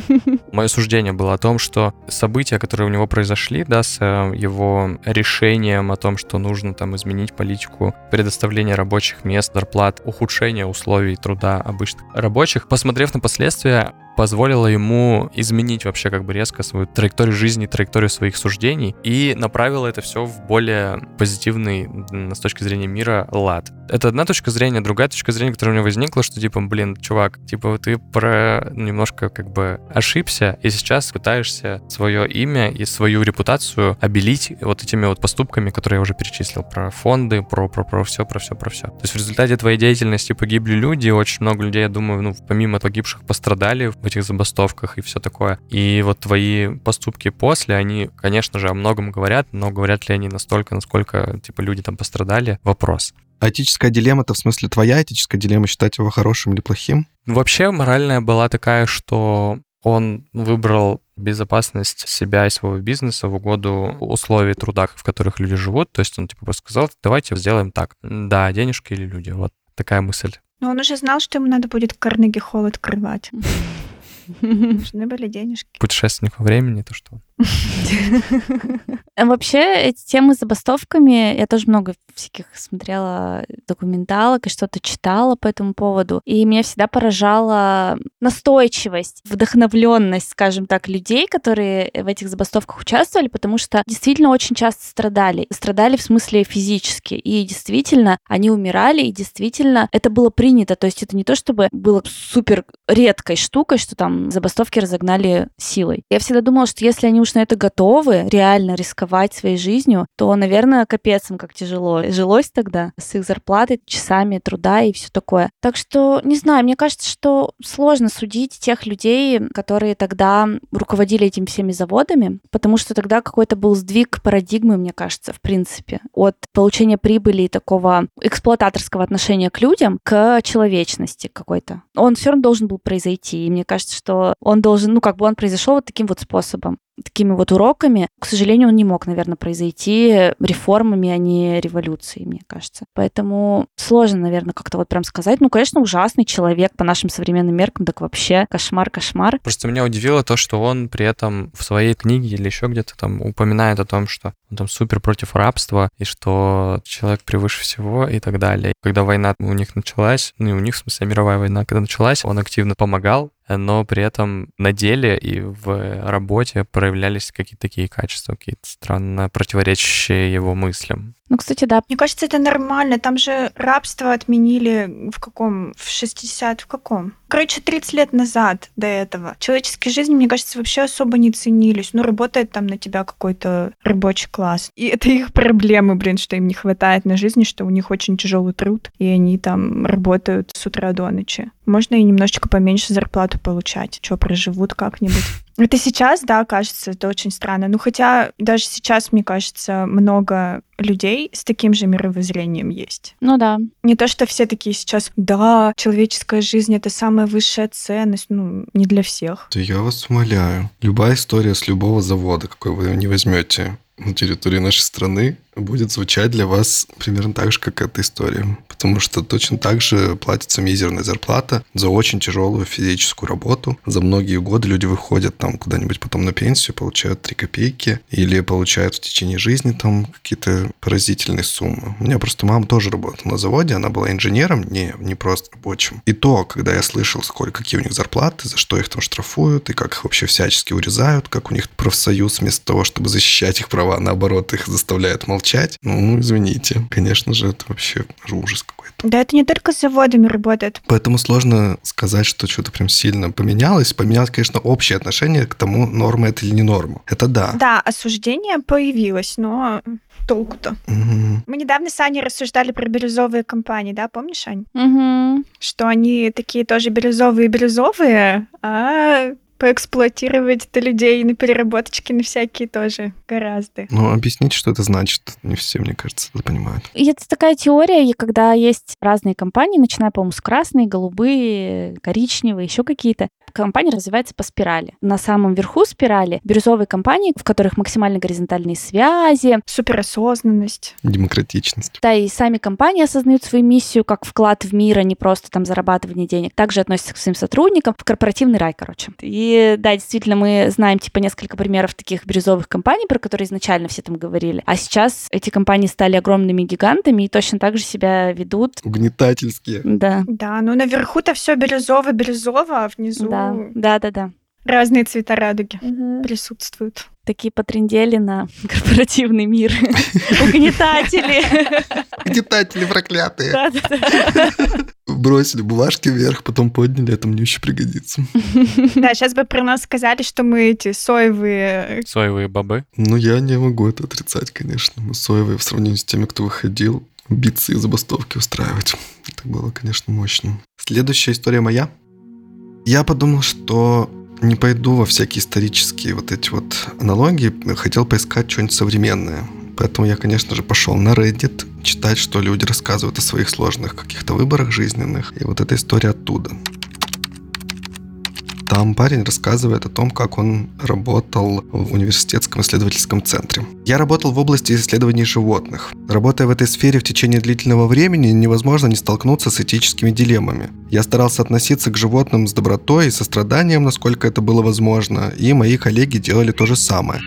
Мое суждение было о том, что события, которые у него произошли, да, с э, его решением о том, что нужно там изменить политику предоставления рабочих мест, зарплат, ухудшения условий труда обычных рабочих, посмотрев на последствия, позволило ему изменить вообще как бы резко свою траекторию жизни, траекторию своих суждений и направило это все в более позитивный с точки зрения мира лад. Это одна точка зрения, другая точка зрения, которая у меня возникла, что типа, блин, чувак, типа ты про немножко как бы ошибся и сейчас пытаешься свое имя и свою репутацию обелить вот этими вот поступками, которые я уже перечислил, про фонды, про, про, про все, про все, про все. То есть в результате твоей деятельности погибли люди, очень много людей, я думаю, ну, помимо погибших пострадали в этих забастовках и все такое. И вот твои поступки после, они, конечно же, о многом говорят, но говорят ли они настолько, насколько, типа, люди там пострадали, вопрос. А этическая дилемма-то в смысле твоя этическая дилемма, считать его хорошим или плохим? Вообще моральная была такая, что он выбрал безопасность себя и своего бизнеса в угоду условий труда, в которых люди живут. То есть он типа просто сказал, давайте сделаем так. Да, денежки или люди. Вот такая мысль. Но он уже знал, что ему надо будет Карнеги Холл открывать. Нужны были денежки. Путешественник во времени, то что? Вообще, эти темы с забастовками, я тоже много всяких смотрела документалок и что-то читала по этому поводу. И меня всегда поражала настойчивость, вдохновленность, скажем так, людей, которые в этих забастовках участвовали, потому что действительно очень часто страдали. Страдали в смысле физически. И действительно, они умирали, и действительно это было принято. То есть это не то, чтобы было супер редкой штукой, что там забастовки разогнали силой. Я всегда думала, что если они уж на это готовы, реально рисковать своей жизнью, то, наверное, капец им как тяжело жилось тогда с их зарплатой, часами труда и все такое. Так что, не знаю, мне кажется, что сложно судить тех людей, которые тогда руководили этими всеми заводами, потому что тогда какой-то был сдвиг парадигмы, мне кажется, в принципе, от получения прибыли и такого эксплуататорского отношения к людям к человечности какой-то. Он все равно должен был произойти, и мне кажется, что он должен, ну, как бы он произошел вот таким вот способом такими вот уроками, к сожалению, он не мог, наверное, произойти реформами, а не революцией, мне кажется. Поэтому сложно, наверное, как-то вот прям сказать. Ну, конечно, ужасный человек по нашим современным меркам, так вообще кошмар, кошмар. Просто меня удивило то, что он при этом в своей книге или еще где-то там упоминает о том, что он там супер против рабства, и что человек превыше всего и так далее. Когда война у них началась, ну и у них, в смысле, мировая война, когда началась, он активно помогал но при этом на деле и в работе проявлялись какие-то такие качества, какие-то странно противоречащие его мыслям. Ну, кстати, да. Мне кажется, это нормально. Там же рабство отменили в каком? В 60 в каком? Короче, 30 лет назад до этого. Человеческие жизни, мне кажется, вообще особо не ценились. Ну, работает там на тебя какой-то рабочий класс. И это их проблемы, блин, что им не хватает на жизни, что у них очень тяжелый труд, и они там работают с утра до ночи. Можно и немножечко поменьше зарплату получать. Что, проживут как-нибудь. Это сейчас, да, кажется, это очень странно. Ну, хотя даже сейчас, мне кажется, много людей с таким же мировоззрением есть. Ну да. Не то, что все такие сейчас, да, человеческая жизнь — это самая высшая ценность. Ну, не для всех. Да я вас умоляю. Любая история с любого завода, какой вы не возьмете на территории нашей страны, будет звучать для вас примерно так же, как эта история. Потому что точно так же платится мизерная зарплата за очень тяжелую физическую работу. За многие годы люди выходят там куда-нибудь потом на пенсию, получают 3 копейки или получают в течение жизни там какие-то поразительные суммы. У меня просто мама тоже работала на заводе, она была инженером, не, не просто рабочим. И то, когда я слышал, сколько, какие у них зарплаты, за что их там штрафуют, и как их вообще всячески урезают, как у них профсоюз вместо того, чтобы защищать их права, наоборот, их заставляют молчать молчать, ну, извините. Конечно же, это вообще ужас какой-то. Да, это не только с заводами работает. Поэтому сложно сказать, что что-то прям сильно поменялось. Поменялось, конечно, общее отношение к тому, норма это или не норма. Это да. Да, осуждение появилось, но толку-то. Угу. Мы недавно с Аней рассуждали про бирюзовые компании, да, помнишь, Ань? Угу. Что они такие тоже бирюзовые-бирюзовые, а поэксплуатировать это людей на переработочки, на всякие тоже гораздо. Ну, объясните, что это значит. Не все, мне кажется, это понимают. И это такая теория, когда есть разные компании, начиная, по-моему, с красной, голубые, коричневые, еще какие-то компания развивается по спирали. На самом верху спирали бирюзовые компании, в которых максимально горизонтальные связи. Суперосознанность. Демократичность. Да, и сами компании осознают свою миссию как вклад в мир, а не просто там зарабатывание денег. Также относятся к своим сотрудникам в корпоративный рай, короче. И да, действительно, мы знаем типа несколько примеров таких бирюзовых компаний, про которые изначально все там говорили. А сейчас эти компании стали огромными гигантами и точно так же себя ведут. Угнетательские. Да. Да, ну наверху-то все бирюзово-бирюзово, а внизу Да, Да, да, да, да. Разные цвета радуги присутствуют. Такие потрендели на корпоративный мир. Угнетатели. Гнетатели проклятые. Бросили бумажки вверх, потом подняли, это мне еще пригодится. Да, сейчас бы про нас сказали, что мы эти соевые... Соевые бобы. Ну, я не могу это отрицать, конечно. Мы соевые в сравнении с теми, кто выходил биться и забастовки устраивать. Это было, конечно, мощно. Следующая история моя. Я подумал, что не пойду во всякие исторические вот эти вот аналогии, хотел поискать что-нибудь современное. Поэтому я, конечно же, пошел на Reddit читать, что люди рассказывают о своих сложных каких-то выборах жизненных. И вот эта история оттуда. Там парень рассказывает о том, как он работал в университетском исследовательском центре. Я работал в области исследований животных. Работая в этой сфере в течение длительного времени, невозможно не столкнуться с этическими дилеммами. Я старался относиться к животным с добротой и состраданием, насколько это было возможно, и мои коллеги делали то же самое.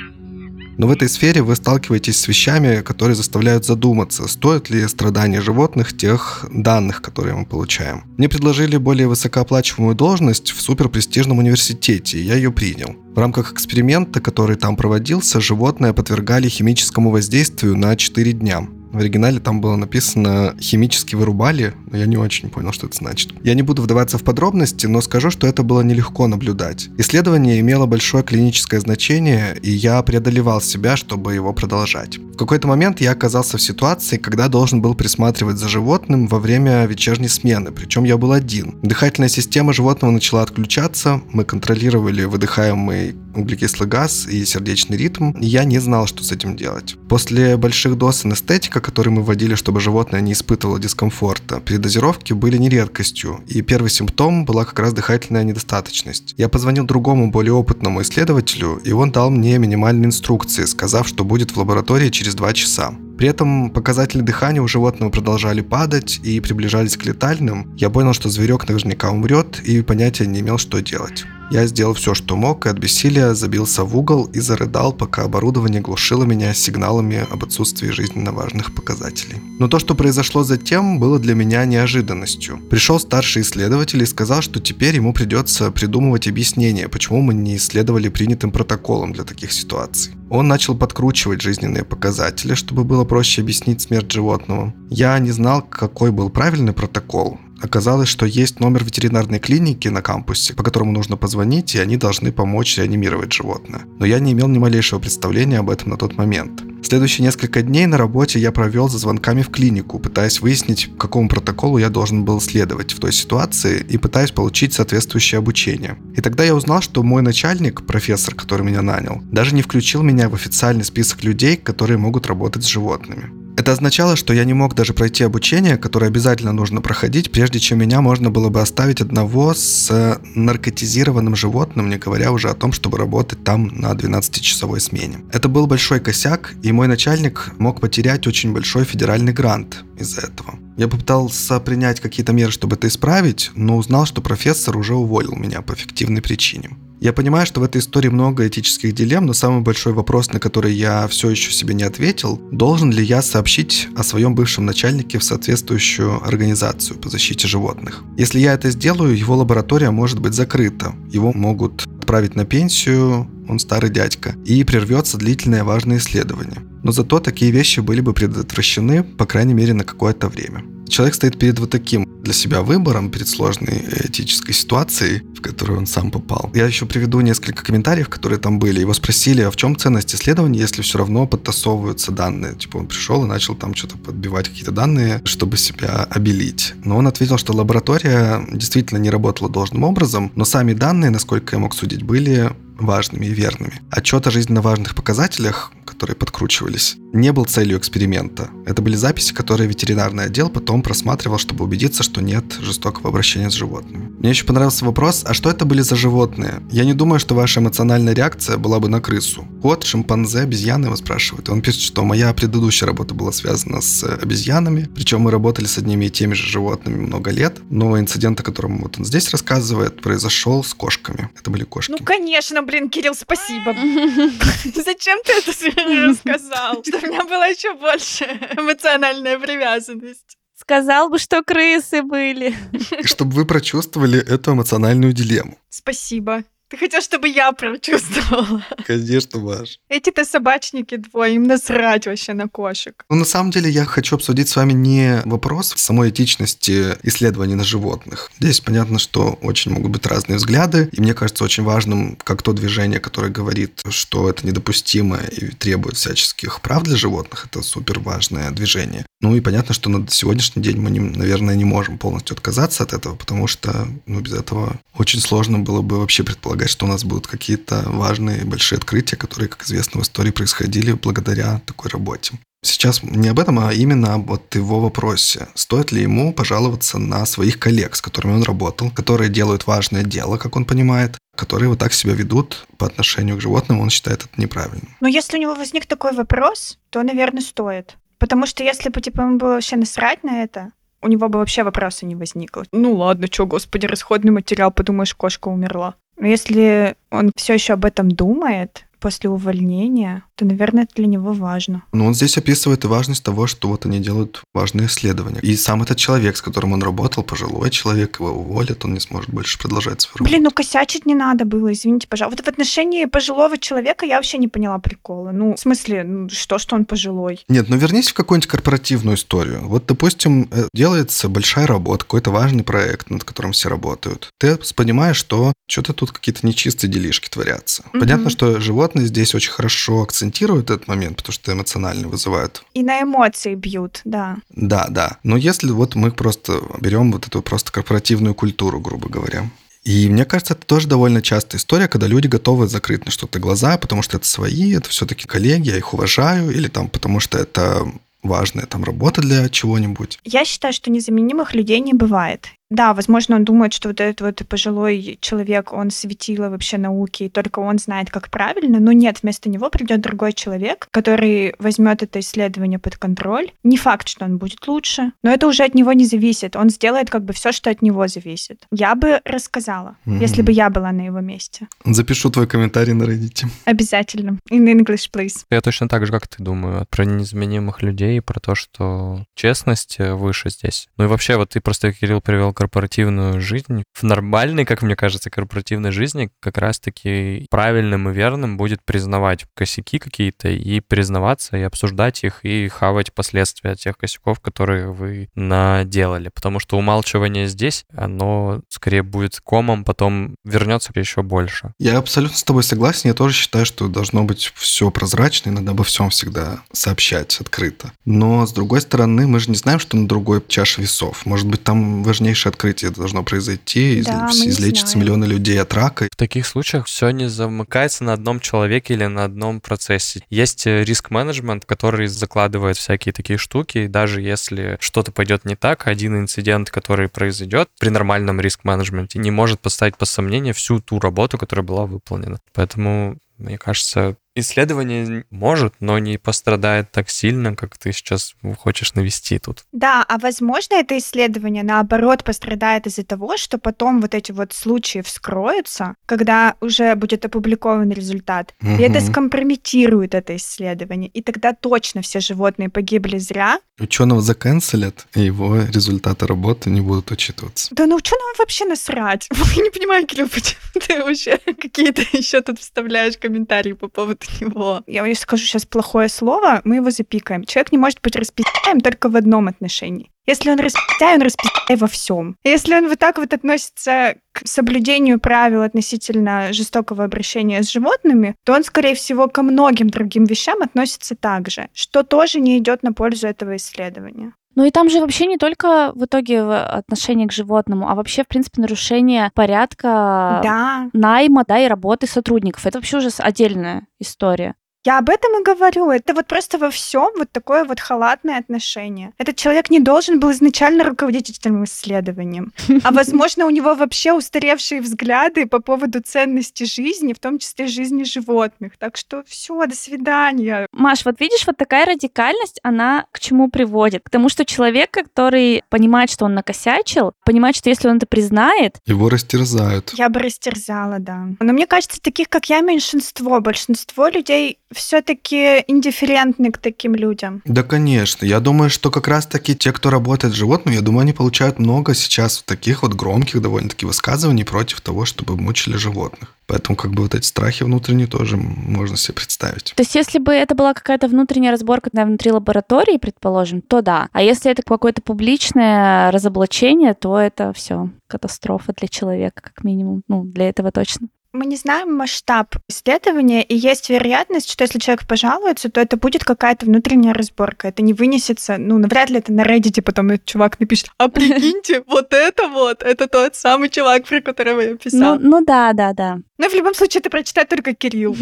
Но в этой сфере вы сталкиваетесь с вещами, которые заставляют задуматься, стоит ли страдания животных тех данных, которые мы получаем. Мне предложили более высокооплачиваемую должность в суперпрестижном университете, и я ее принял. В рамках эксперимента, который там проводился, животное подвергали химическому воздействию на 4 дня. В оригинале там было написано «химически вырубали», но я не очень понял, что это значит. Я не буду вдаваться в подробности, но скажу, что это было нелегко наблюдать. Исследование имело большое клиническое значение, и я преодолевал себя, чтобы его продолжать. В какой-то момент я оказался в ситуации, когда должен был присматривать за животным во время вечерней смены, причем я был один. Дыхательная система животного начала отключаться, мы контролировали выдыхаемый углекислый газ и сердечный ритм, и я не знал, что с этим делать. После больших доз анестетика, которые мы вводили, чтобы животное не испытывало дискомфорта, передозировки были не редкостью, и первый симптом была как раз дыхательная недостаточность. Я позвонил другому, более опытному исследователю, и он дал мне минимальные инструкции, сказав, что будет в лаборатории через два часа. При этом показатели дыхания у животного продолжали падать и приближались к летальным. Я понял, что зверек наверняка умрет и понятия не имел, что делать. Я сделал все, что мог, и от бессилия забился в угол и зарыдал, пока оборудование глушило меня сигналами об отсутствии жизненно важных показателей. Но то, что произошло затем, было для меня неожиданностью. Пришел старший исследователь и сказал, что теперь ему придется придумывать объяснение, почему мы не исследовали принятым протоколом для таких ситуаций. Он начал подкручивать жизненные показатели, чтобы было проще объяснить смерть животного. Я не знал, какой был правильный протокол, Оказалось, что есть номер ветеринарной клиники на кампусе, по которому нужно позвонить, и они должны помочь реанимировать животное. Но я не имел ни малейшего представления об этом на тот момент. Следующие несколько дней на работе я провел за звонками в клинику, пытаясь выяснить, какому протоколу я должен был следовать в той ситуации и пытаясь получить соответствующее обучение. И тогда я узнал, что мой начальник, профессор, который меня нанял, даже не включил меня в официальный список людей, которые могут работать с животными. Это означало, что я не мог даже пройти обучение, которое обязательно нужно проходить, прежде чем меня можно было бы оставить одного с э, наркотизированным животным, не говоря уже о том, чтобы работать там на 12-часовой смене. Это был большой косяк, и мой начальник мог потерять очень большой федеральный грант из-за этого. Я попытался принять какие-то меры, чтобы это исправить, но узнал, что профессор уже уволил меня по эффективной причине. Я понимаю, что в этой истории много этических дилемм, но самый большой вопрос, на который я все еще себе не ответил, должен ли я сообщить о своем бывшем начальнике в соответствующую организацию по защите животных. Если я это сделаю, его лаборатория может быть закрыта. Его могут отправить на пенсию, он старый дядька, и прервется длительное важное исследование. Но зато такие вещи были бы предотвращены, по крайней мере, на какое-то время. Человек стоит перед вот таким для себя выбором, перед сложной этической ситуацией, в которую он сам попал. Я еще приведу несколько комментариев, которые там были. Его спросили, а в чем ценность исследования, если все равно подтасовываются данные? Типа он пришел и начал там что-то подбивать какие-то данные, чтобы себя обелить. Но он ответил, что лаборатория действительно не работала должным образом, но сами данные, насколько я мог судить, были важными и верными. Отчет о жизненно важных показателях, которые подкручивались, не был целью эксперимента. Это были записи, которые ветеринарный отдел потом просматривал, чтобы убедиться, что нет жестокого обращения с животными. Мне еще понравился вопрос, а что это были за животные? Я не думаю, что ваша эмоциональная реакция была бы на крысу. Кот, шимпанзе, обезьяны его спрашивают. И он пишет, что моя предыдущая работа была связана с обезьянами, причем мы работали с одними и теми же животными много лет, но инцидент, о котором вот он здесь рассказывает, произошел с кошками. Это были кошки. Ну, конечно, блин, Кирилл, спасибо. Зачем ты это рассказал? Что у меня была еще больше эмоциональная привязанность. Сказал бы, что крысы были. Чтобы вы прочувствовали эту эмоциональную дилемму. Спасибо. Ты хотел, чтобы я прочувствовала. Конечно, Маш. Эти-то собачники двое, им насрать вообще на кошек. Ну, на самом деле, я хочу обсудить с вами не вопрос самой этичности исследований на животных. Здесь понятно, что очень могут быть разные взгляды, и мне кажется очень важным, как то движение, которое говорит, что это недопустимо и требует всяческих прав для животных, это супер важное движение. Ну и понятно, что на сегодняшний день мы, не, наверное, не можем полностью отказаться от этого, потому что ну, без этого очень сложно было бы вообще предполагать, что у нас будут какие-то важные большие открытия, которые, как известно, в истории происходили благодаря такой работе. Сейчас не об этом, а именно об вот его вопросе. Стоит ли ему пожаловаться на своих коллег, с которыми он работал, которые делают важное дело, как он понимает, которые вот так себя ведут по отношению к животным, он считает это неправильным. Но если у него возник такой вопрос, то, наверное, стоит. Потому что если бы, типа, ему было вообще насрать на это, у него бы вообще вопроса не возникло. Ну ладно, что, господи, расходный материал, подумаешь, кошка умерла. Если он все еще об этом думает, после увольнения, то, наверное, это для него важно. Но он здесь описывает и важность того, что вот они делают важные исследования. И сам этот человек, с которым он работал, пожилой человек, его уволят, он не сможет больше продолжать свою работу. Блин, ну косячить не надо было, извините, пожалуйста. Вот в отношении пожилого человека я вообще не поняла прикола. Ну, в смысле, ну, что, что он пожилой? Нет, ну вернись в какую-нибудь корпоративную историю. Вот, допустим, э, делается большая работа, какой-то важный проект, над которым все работают. Ты понимаешь, что что-то тут какие-то нечистые делишки творятся. Угу. Понятно, что живот животные здесь очень хорошо акцентируют этот момент, потому что эмоционально вызывают. И на эмоции бьют, да. Да, да. Но если вот мы просто берем вот эту просто корпоративную культуру, грубо говоря, и мне кажется, это тоже довольно частая история, когда люди готовы закрыть на что-то глаза, потому что это свои, это все-таки коллеги, я их уважаю, или там потому что это важная там работа для чего-нибудь. Я считаю, что незаменимых людей не бывает. Да, возможно, он думает, что вот этот вот пожилой человек, он светило вообще науки, и только он знает, как правильно, но нет, вместо него придет другой человек, который возьмет это исследование под контроль. Не факт, что он будет лучше, но это уже от него не зависит. Он сделает как бы все, что от него зависит. Я бы рассказала, угу. если бы я была на его месте. Запишу твой комментарий на Reddit. Обязательно. In English, please. Я точно так же, как ты думаю, про незаменимых людей, про то, что честность выше здесь. Ну и вообще, вот ты просто, Кирилл, привел корпоративную жизнь. В нормальной, как мне кажется, корпоративной жизни как раз-таки правильным и верным будет признавать косяки какие-то и признаваться, и обсуждать их, и хавать последствия тех косяков, которые вы наделали. Потому что умалчивание здесь, оно скорее будет комом, потом вернется еще больше. Я абсолютно с тобой согласен. Я тоже считаю, что должно быть все прозрачно, и надо обо всем всегда сообщать открыто. Но, с другой стороны, мы же не знаем, что на другой чаше весов. Может быть, там важнейшее открытие должно произойти, да, излечиться миллионы людей от рака. В таких случаях все не замыкается на одном человеке или на одном процессе. Есть э, риск-менеджмент, который закладывает всякие такие штуки, и даже если что-то пойдет не так, один инцидент, который произойдет при нормальном риск-менеджменте, не может поставить под сомнение всю ту работу, которая была выполнена. Поэтому мне кажется, исследование может, но не пострадает так сильно, как ты сейчас хочешь навести тут. Да, а возможно, это исследование, наоборот, пострадает из-за того, что потом вот эти вот случаи вскроются, когда уже будет опубликован результат, угу. и это скомпрометирует это исследование, и тогда точно все животные погибли зря. Ученого заканцелят, и его результаты работы не будут учитываться. Да на ученого вообще насрать. Я не понимаю, Кирилл, почему ты вообще какие-то еще тут вставляешь комментарии по поводу него. Я скажу сейчас плохое слово, мы его запикаем. Человек не может быть распитаем только в одном отношении. Если он распитяй, он распитяй во всем. Если он вот так вот относится к соблюдению правил относительно жестокого обращения с животными, то он, скорее всего, ко многим другим вещам относится так же, что тоже не идет на пользу этого исследования. Ну и там же вообще не только в итоге отношение к животному, а вообще, в принципе, нарушение порядка да. найма, да, и работы сотрудников. Это вообще уже отдельная история. Я об этом и говорю. Это вот просто во всем вот такое вот халатное отношение. Этот человек не должен был изначально руководить этим исследованием. А возможно, у него вообще устаревшие взгляды по поводу ценности жизни, в том числе жизни животных. Так что все, до свидания. Маш, вот видишь, вот такая радикальность, она к чему приводит? К тому, что человек, который понимает, что он накосячил, понимает, что если он это признает... Его растерзают. Я бы растерзала, да. Но мне кажется, таких, как я, меньшинство. Большинство людей все-таки индифферентны к таким людям? Да, конечно. Я думаю, что как раз-таки те, кто работает с животными, я думаю, они получают много сейчас таких вот громких довольно-таки высказываний против того, чтобы мучили животных. Поэтому как бы вот эти страхи внутренние тоже можно себе представить. То есть если бы это была какая-то внутренняя разборка да, внутри лаборатории, предположим, то да. А если это какое-то публичное разоблачение, то это все катастрофа для человека, как минимум. Ну, для этого точно мы не знаем масштаб исследования, и есть вероятность, что если человек пожалуется, то это будет какая-то внутренняя разборка. Это не вынесется, ну, навряд ли это на Reddit потом этот чувак напишет, а прикиньте, вот это вот, это тот самый чувак, про которого я писал. Ну, ну да, да, да. Но в любом случае это прочитает только Кирилл.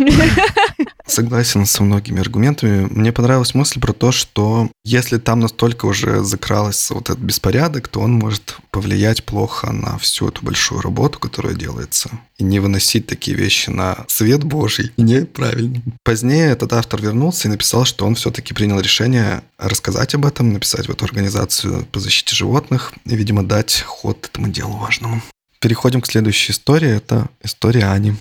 Согласен со многими аргументами. Мне понравилась мысль про то, что если там настолько уже закралась вот этот беспорядок, то он может повлиять плохо на всю эту большую работу, которая делается. И не выносить такие вещи на свет Божий. Неправильно. Позднее этот автор вернулся и написал, что он все-таки принял решение рассказать об этом, написать в эту организацию по защите животных и, видимо, дать ход этому делу важному. Переходим к следующей истории. Это история Ани.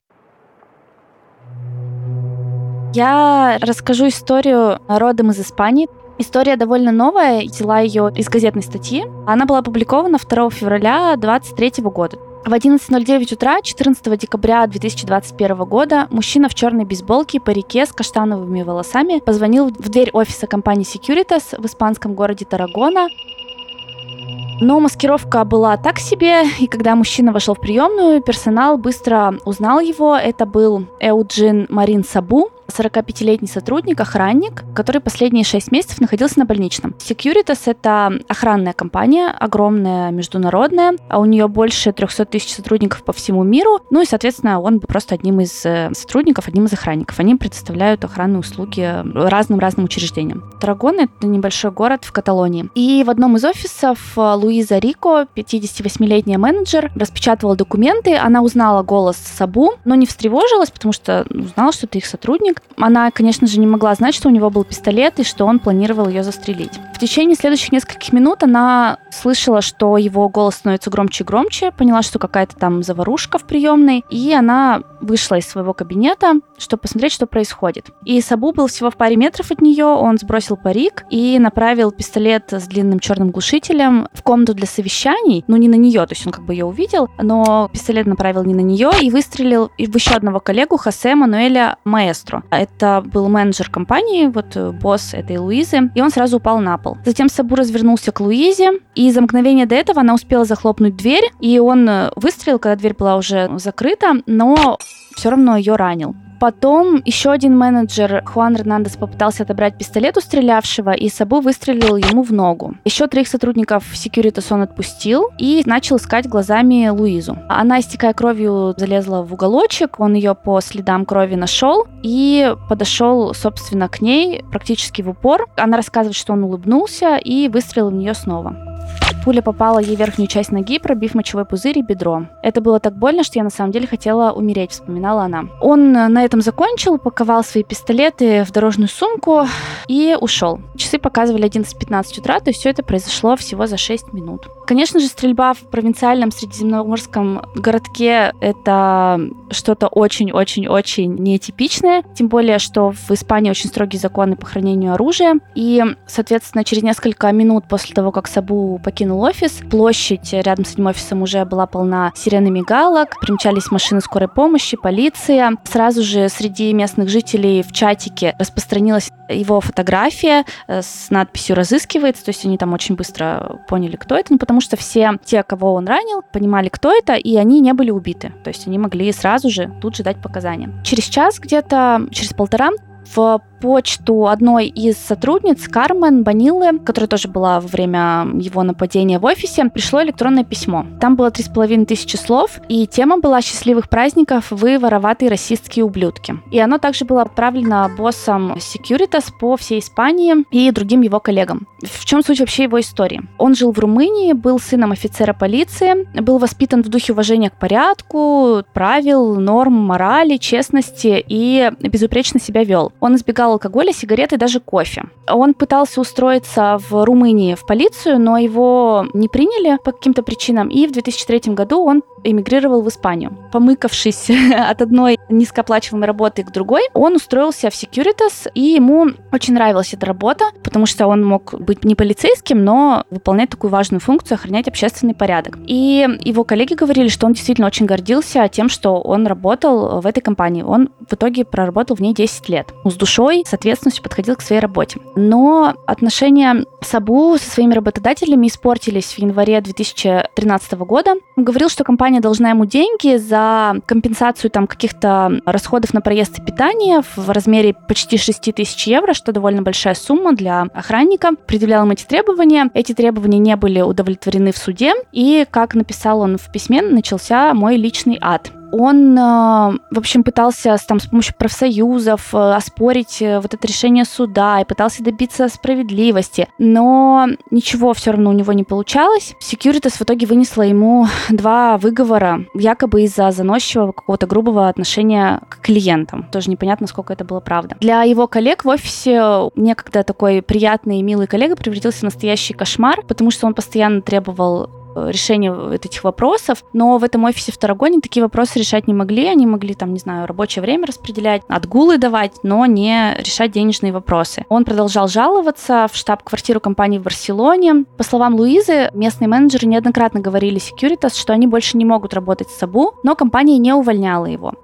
Я расскажу историю родом из Испании. История довольно новая, взяла ее из газетной статьи. Она была опубликована 2 февраля 2023 года. В 11.09 утра 14 декабря 2021 года мужчина в черной бейсболке и парике с каштановыми волосами позвонил в дверь офиса компании Securitas в испанском городе Тарагона но маскировка была так себе, и когда мужчина вошел в приемную, персонал быстро узнал его. Это был Эуджин Марин Сабу, 45-летний сотрудник, охранник, который последние 6 месяцев находился на больничном. Securitas — это охранная компания, огромная, международная, а у нее больше 300 тысяч сотрудников по всему миру, ну и, соответственно, он был просто одним из э, сотрудников, одним из охранников. Они предоставляют охранные услуги разным-разным учреждениям. Тарагон — это небольшой город в Каталонии. И в одном из офисов э, Луиза Рико, 58-летняя менеджер, распечатывала документы, она узнала голос Сабу, но не встревожилась, потому что узнала, что это их сотрудник, сотрудник. Она, конечно же, не могла знать, что у него был пистолет и что он планировал ее застрелить. В течение следующих нескольких минут она слышала, что его голос становится громче и громче, поняла, что какая-то там заварушка в приемной, и она вышла из своего кабинета, чтобы посмотреть, что происходит. И Сабу был всего в паре метров от нее, он сбросил парик и направил пистолет с длинным черным глушителем в комнату для совещаний, ну не на нее, то есть он как бы ее увидел, но пистолет направил не на нее и выстрелил в еще одного коллегу Хосе Мануэля Маэстро. Это был менеджер компании, вот э, босс этой Луизы, и он сразу упал на пол. Затем Сабу развернулся к Луизе, и за мгновение до этого она успела захлопнуть дверь, и он э, выстрелил, когда дверь была уже закрыта, но все равно ее ранил. Потом еще один менеджер, Хуан Эрнандес, попытался отобрать пистолет у стрелявшего, и Сабу выстрелил ему в ногу. Еще троих сотрудников Securitas он отпустил и начал искать глазами Луизу. Она, истекая кровью, залезла в уголочек, он ее по следам крови нашел и подошел, собственно, к ней практически в упор. Она рассказывает, что он улыбнулся и выстрелил в нее снова. Пуля попала ей в верхнюю часть ноги, пробив мочевой пузырь и бедро. Это было так больно, что я на самом деле хотела умереть, вспоминала она. Он на этом закончил, упаковал свои пистолеты в дорожную сумку и ушел. Часы показывали 11.15 утра, то есть все это произошло всего за 6 минут. Конечно же, стрельба в провинциальном средиземноморском городке — это что-то очень-очень-очень нетипичное, тем более, что в Испании очень строгие законы по хранению оружия, и, соответственно, через несколько минут после того, как Сабу покинул офис. Площадь рядом с этим офисом уже была полна сиренами галок, примчались машины скорой помощи, полиция. Сразу же среди местных жителей в чатике распространилась его фотография э, с надписью «разыскивается», то есть они там очень быстро поняли, кто это, ну, потому что все те, кого он ранил, понимали, кто это, и они не были убиты, то есть они могли сразу же тут же дать показания. Через час где-то, через полтора, в почту одной из сотрудниц, Кармен Банилы, которая тоже была во время его нападения в офисе, пришло электронное письмо. Там было три с половиной тысячи слов, и тема была «Счастливых праздников, вы вороватые расистские ублюдки». И оно также было отправлено боссом Securitas по всей Испании и другим его коллегам. В чем суть вообще его истории? Он жил в Румынии, был сыном офицера полиции, был воспитан в духе уважения к порядку, правил, норм, морали, честности и безупречно себя вел. Он избегал алкоголя, сигарет и даже кофе. Он пытался устроиться в Румынии в полицию, но его не приняли по каким-то причинам, и в 2003 году он эмигрировал в Испанию. Помыкавшись от одной низкооплачиваемой работы к другой, он устроился в Securitas, и ему очень нравилась эта работа, потому что он мог быть не полицейским, но выполнять такую важную функцию, охранять общественный порядок. И его коллеги говорили, что он действительно очень гордился тем, что он работал в этой компании. Он в итоге проработал в ней 10 лет. С душой, с ответственностью подходил к своей работе. Но отношения Сабу со своими работодателями испортились в январе 2013 года. Он говорил, что компания должна ему деньги за компенсацию там каких-то расходов на проезд и питание в размере почти 6 тысяч евро, что довольно большая сумма для охранника. Предъявлял им эти требования. Эти требования не были удовлетворены в суде. И, как написал он в письме, начался мой личный ад он, э, в общем, пытался там с помощью профсоюзов э, оспорить э, вот это решение суда и пытался добиться справедливости, но ничего все равно у него не получалось. Securitas в итоге вынесла ему два выговора, якобы из-за заносчивого какого-то грубого отношения к клиентам. Тоже непонятно, сколько это было правда. Для его коллег в офисе некогда такой приятный и милый коллега превратился в настоящий кошмар, потому что он постоянно требовал Э, решение этих вопросов, но в этом офисе в Тарагоне такие вопросы решать не могли, они могли там, не знаю, рабочее время распределять, отгулы давать, но не решать денежные вопросы. Он продолжал жаловаться в штаб-квартиру компании в Барселоне. По словам Луизы, местные менеджеры неоднократно говорили Securitas, что они больше не могут работать с Сабу, но компания не увольняла его.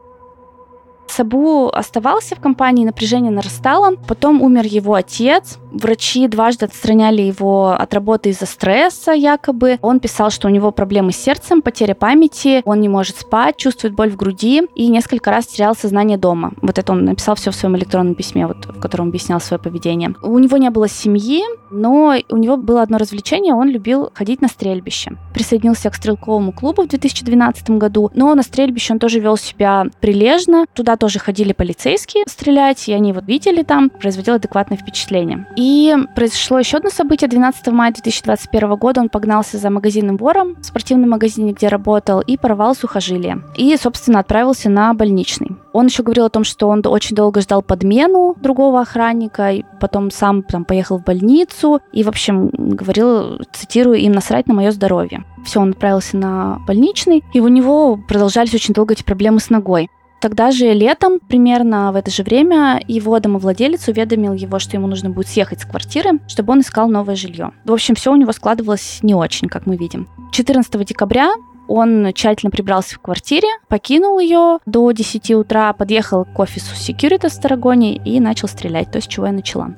Сабу оставался в компании, напряжение нарастало. Потом умер его отец. Врачи дважды отстраняли его от работы из-за стресса, якобы. Он писал, что у него проблемы с сердцем, потеря памяти, он не может спать, чувствует боль в груди и несколько раз терял сознание дома. Вот это он написал все в своем электронном письме, вот, в котором объяснял свое поведение. У него не было семьи, но у него было одно развлечение, он любил ходить на стрельбище. Присоединился к стрелковому клубу в 2012 году, но на стрельбище он тоже вел себя прилежно. Туда тоже ходили полицейские стрелять, и они вот видели там, производил адекватное впечатление. И произошло еще одно событие. 12 мая 2021 года он погнался за магазинным вором в спортивном магазине, где работал, и порвал сухожилие. И, собственно, отправился на больничный. Он еще говорил о том, что он очень долго ждал подмену другого охранника, и потом сам там поехал в больницу, и, в общем, говорил, цитирую, им насрать на мое здоровье. Все, он отправился на больничный, и у него продолжались очень долго эти проблемы с ногой. Тогда же летом, примерно в это же время, его домовладелец уведомил его, что ему нужно будет съехать с квартиры, чтобы он искал новое жилье. В общем, все у него складывалось не очень, как мы видим. 14 декабря он тщательно прибрался в квартире, покинул ее до 10 утра, подъехал к офису Securitas в Тарагоне и начал стрелять, то, с чего я начала.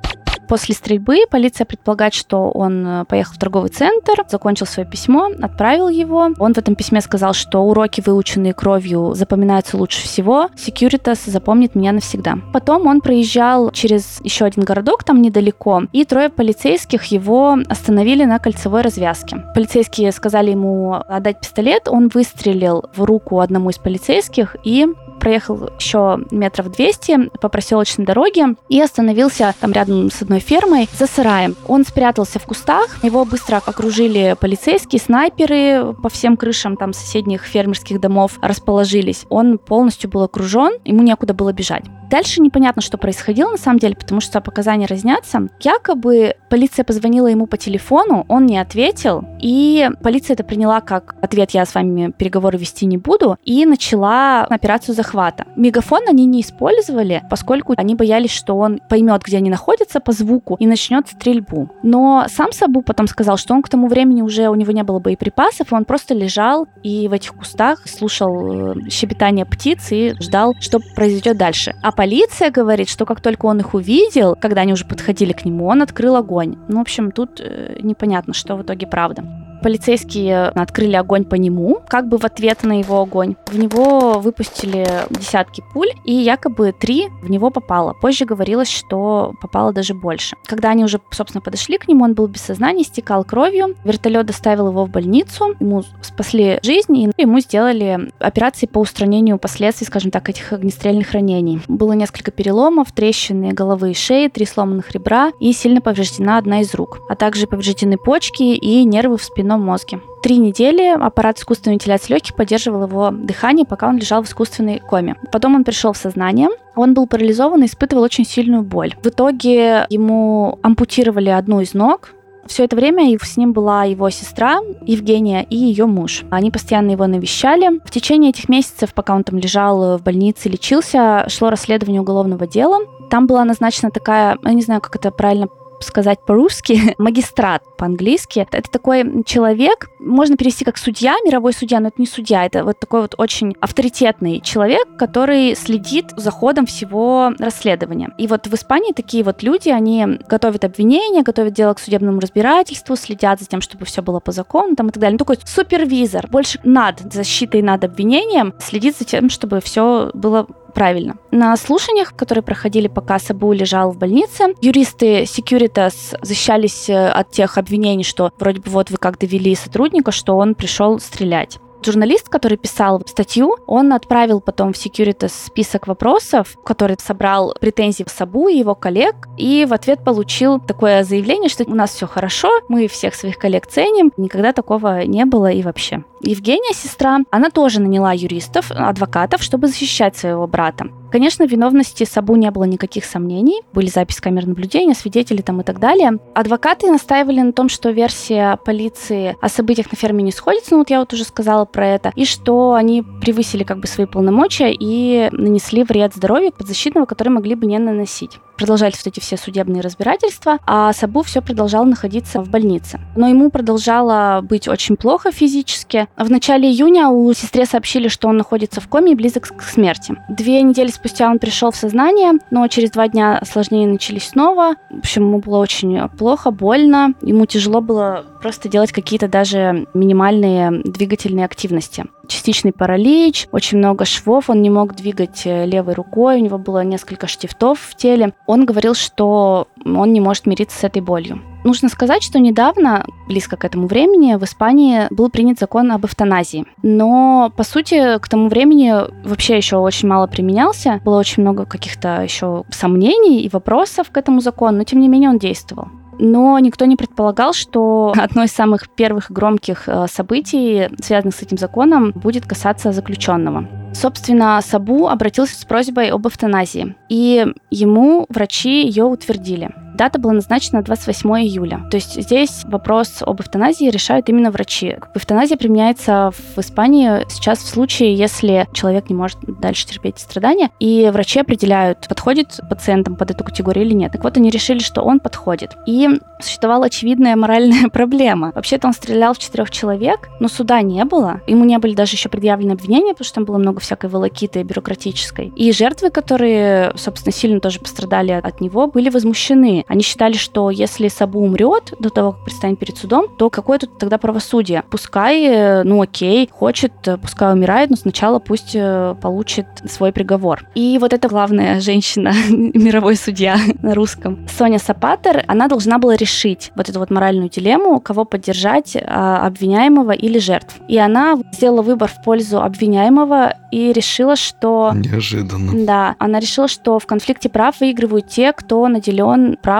После стрельбы полиция предполагает, что он э, поехал в торговый центр, закончил свое письмо, отправил его. Он в этом письме сказал, что уроки, выученные кровью, запоминаются лучше всего. Securitas запомнит меня навсегда. Потом он проезжал через еще один городок там недалеко, и трое полицейских его остановили на кольцевой развязке. Полицейские сказали ему отдать пистолет, он выстрелил в руку одному из полицейских и проехал еще метров 200 по проселочной дороге и остановился там рядом с одной фермой за сараем. Он спрятался в кустах, его быстро окружили полицейские, снайперы по всем крышам там соседних фермерских домов расположились. Он полностью был окружен, ему некуда было бежать. Дальше непонятно, что происходило на самом деле, потому что показания разнятся. Якобы полиция позвонила ему по телефону, он не ответил, и полиция это приняла как ответ «я с вами переговоры вести не буду», и начала операцию захвата. Мегафон они не использовали, поскольку они боялись, что он поймет, где они находятся по звуку и начнет стрельбу. Но сам Сабу потом сказал, что он к тому времени уже у него не было боеприпасов, и он просто лежал и в этих кустах слушал э, щебетание птиц и ждал, что произойдет дальше. А полиция говорит, что как только он их увидел, когда они уже подходили к нему, он открыл огонь. Ну, в общем, тут э, непонятно, что в итоге правда. Полицейские открыли огонь по нему, как бы в ответ на его огонь. В него выпустили десятки пуль, и якобы три в него попало. Позже говорилось, что попало даже больше. Когда они уже, собственно, подошли к нему, он был без сознания, стекал кровью. Вертолет доставил его в больницу, ему спасли жизнь, и ему сделали операции по устранению последствий, скажем так, этих огнестрельных ранений. Было несколько переломов, трещины головы и шеи, три сломанных ребра и сильно повреждена одна из рук, а также повреждены почки и нервы в спину головном мозге. Три недели аппарат искусственной вентиляции легких поддерживал его дыхание, пока он лежал в искусственной коме. Потом он пришел в сознание, Он был парализован и испытывал очень сильную боль. В итоге ему ампутировали одну из ног, все это время с ним была его сестра Евгения и ее муж. Они постоянно его навещали. В течение этих месяцев, пока он там лежал в больнице, лечился, шло расследование уголовного дела. Там была назначена такая, я не знаю, как это правильно сказать по-русски, магистрат по-английски. Это такой человек, можно перевести как судья, мировой судья, но это не судья, это вот такой вот очень авторитетный человек, который следит за ходом всего расследования. И вот в Испании такие вот люди, они готовят обвинения, готовят дело к судебному разбирательству, следят за тем, чтобы все было по закону там и так далее. Ну, такой супервизор, больше над защитой, над обвинением, следит за тем, чтобы все было правильно. На слушаниях, которые проходили, пока Сабу лежал в больнице, юристы Securitas защищались э, от тех обвинений, что вроде бы вот вы как довели сотрудника, что он пришел стрелять. Журналист, который писал статью, он отправил потом в Securitas список вопросов, который собрал претензии в Сабу и его коллег, и в ответ получил такое заявление, что у нас все хорошо, мы всех своих коллег ценим, никогда такого не было и вообще. Евгения, сестра, она тоже наняла юристов, адвокатов, чтобы защищать своего брата. Конечно, виновности Сабу не было никаких сомнений. Были записи камер наблюдения, свидетели там и так далее. Адвокаты настаивали на том, что версия полиции о событиях на ферме не сходится, ну вот я вот уже сказала про это, и что они превысили как бы свои полномочия и нанесли вред здоровью подзащитного, который могли бы не наносить продолжались вот эти все судебные разбирательства, а Сабу все продолжал находиться в больнице. Но ему продолжало быть очень плохо физически. В начале июня у сестре сообщили, что он находится в коме и близок к смерти. Две недели спустя он пришел в сознание, но через два дня осложнения начались снова. В общем, ему было очень плохо, больно. Ему тяжело было просто делать какие-то даже минимальные двигательные активности частичный паралич, очень много швов, он не мог двигать э, левой рукой, у него было несколько штифтов в теле. Он говорил, что он не может мириться с этой болью. Нужно сказать, что недавно, близко к этому времени, в Испании был принят закон об эвтаназии. Но, по сути, к тому времени вообще еще очень мало применялся. Было очень много каких-то еще сомнений и вопросов к этому закону, но тем не менее он действовал но никто не предполагал, что одно из самых первых громких э, событий, связанных с этим законом, будет касаться заключенного. Собственно, Сабу обратился с просьбой об эвтаназии, и ему врачи ее утвердили. Дата была назначена 28 июля. То есть здесь вопрос об эвтаназии решают именно врачи. Эвтаназия применяется в Испании сейчас в случае, если человек не может дальше терпеть страдания, и врачи определяют, подходит пациентам под эту категорию или нет. Так вот, они решили, что он подходит. И существовала очевидная моральная проблема. Вообще-то он стрелял в четырех человек, но суда не было. Ему не были даже еще предъявлены обвинения, потому что там было много всякой волокиты бюрократической. И жертвы, которые, собственно, сильно тоже пострадали от него, были возмущены. Они считали, что если Сабу умрет до того, как предстанет перед судом, то какое тут тогда правосудие? Пускай, э, ну окей, хочет, э, пускай умирает, но сначала пусть э, получит свой приговор. И вот эта главная женщина, мировой судья на русском, Соня Сапатер, она должна была решить вот эту вот моральную дилемму, кого поддержать, а, обвиняемого или жертв. И она сделала выбор в пользу обвиняемого и решила, что... Неожиданно. Да, она решила, что в конфликте прав выигрывают те, кто наделен правом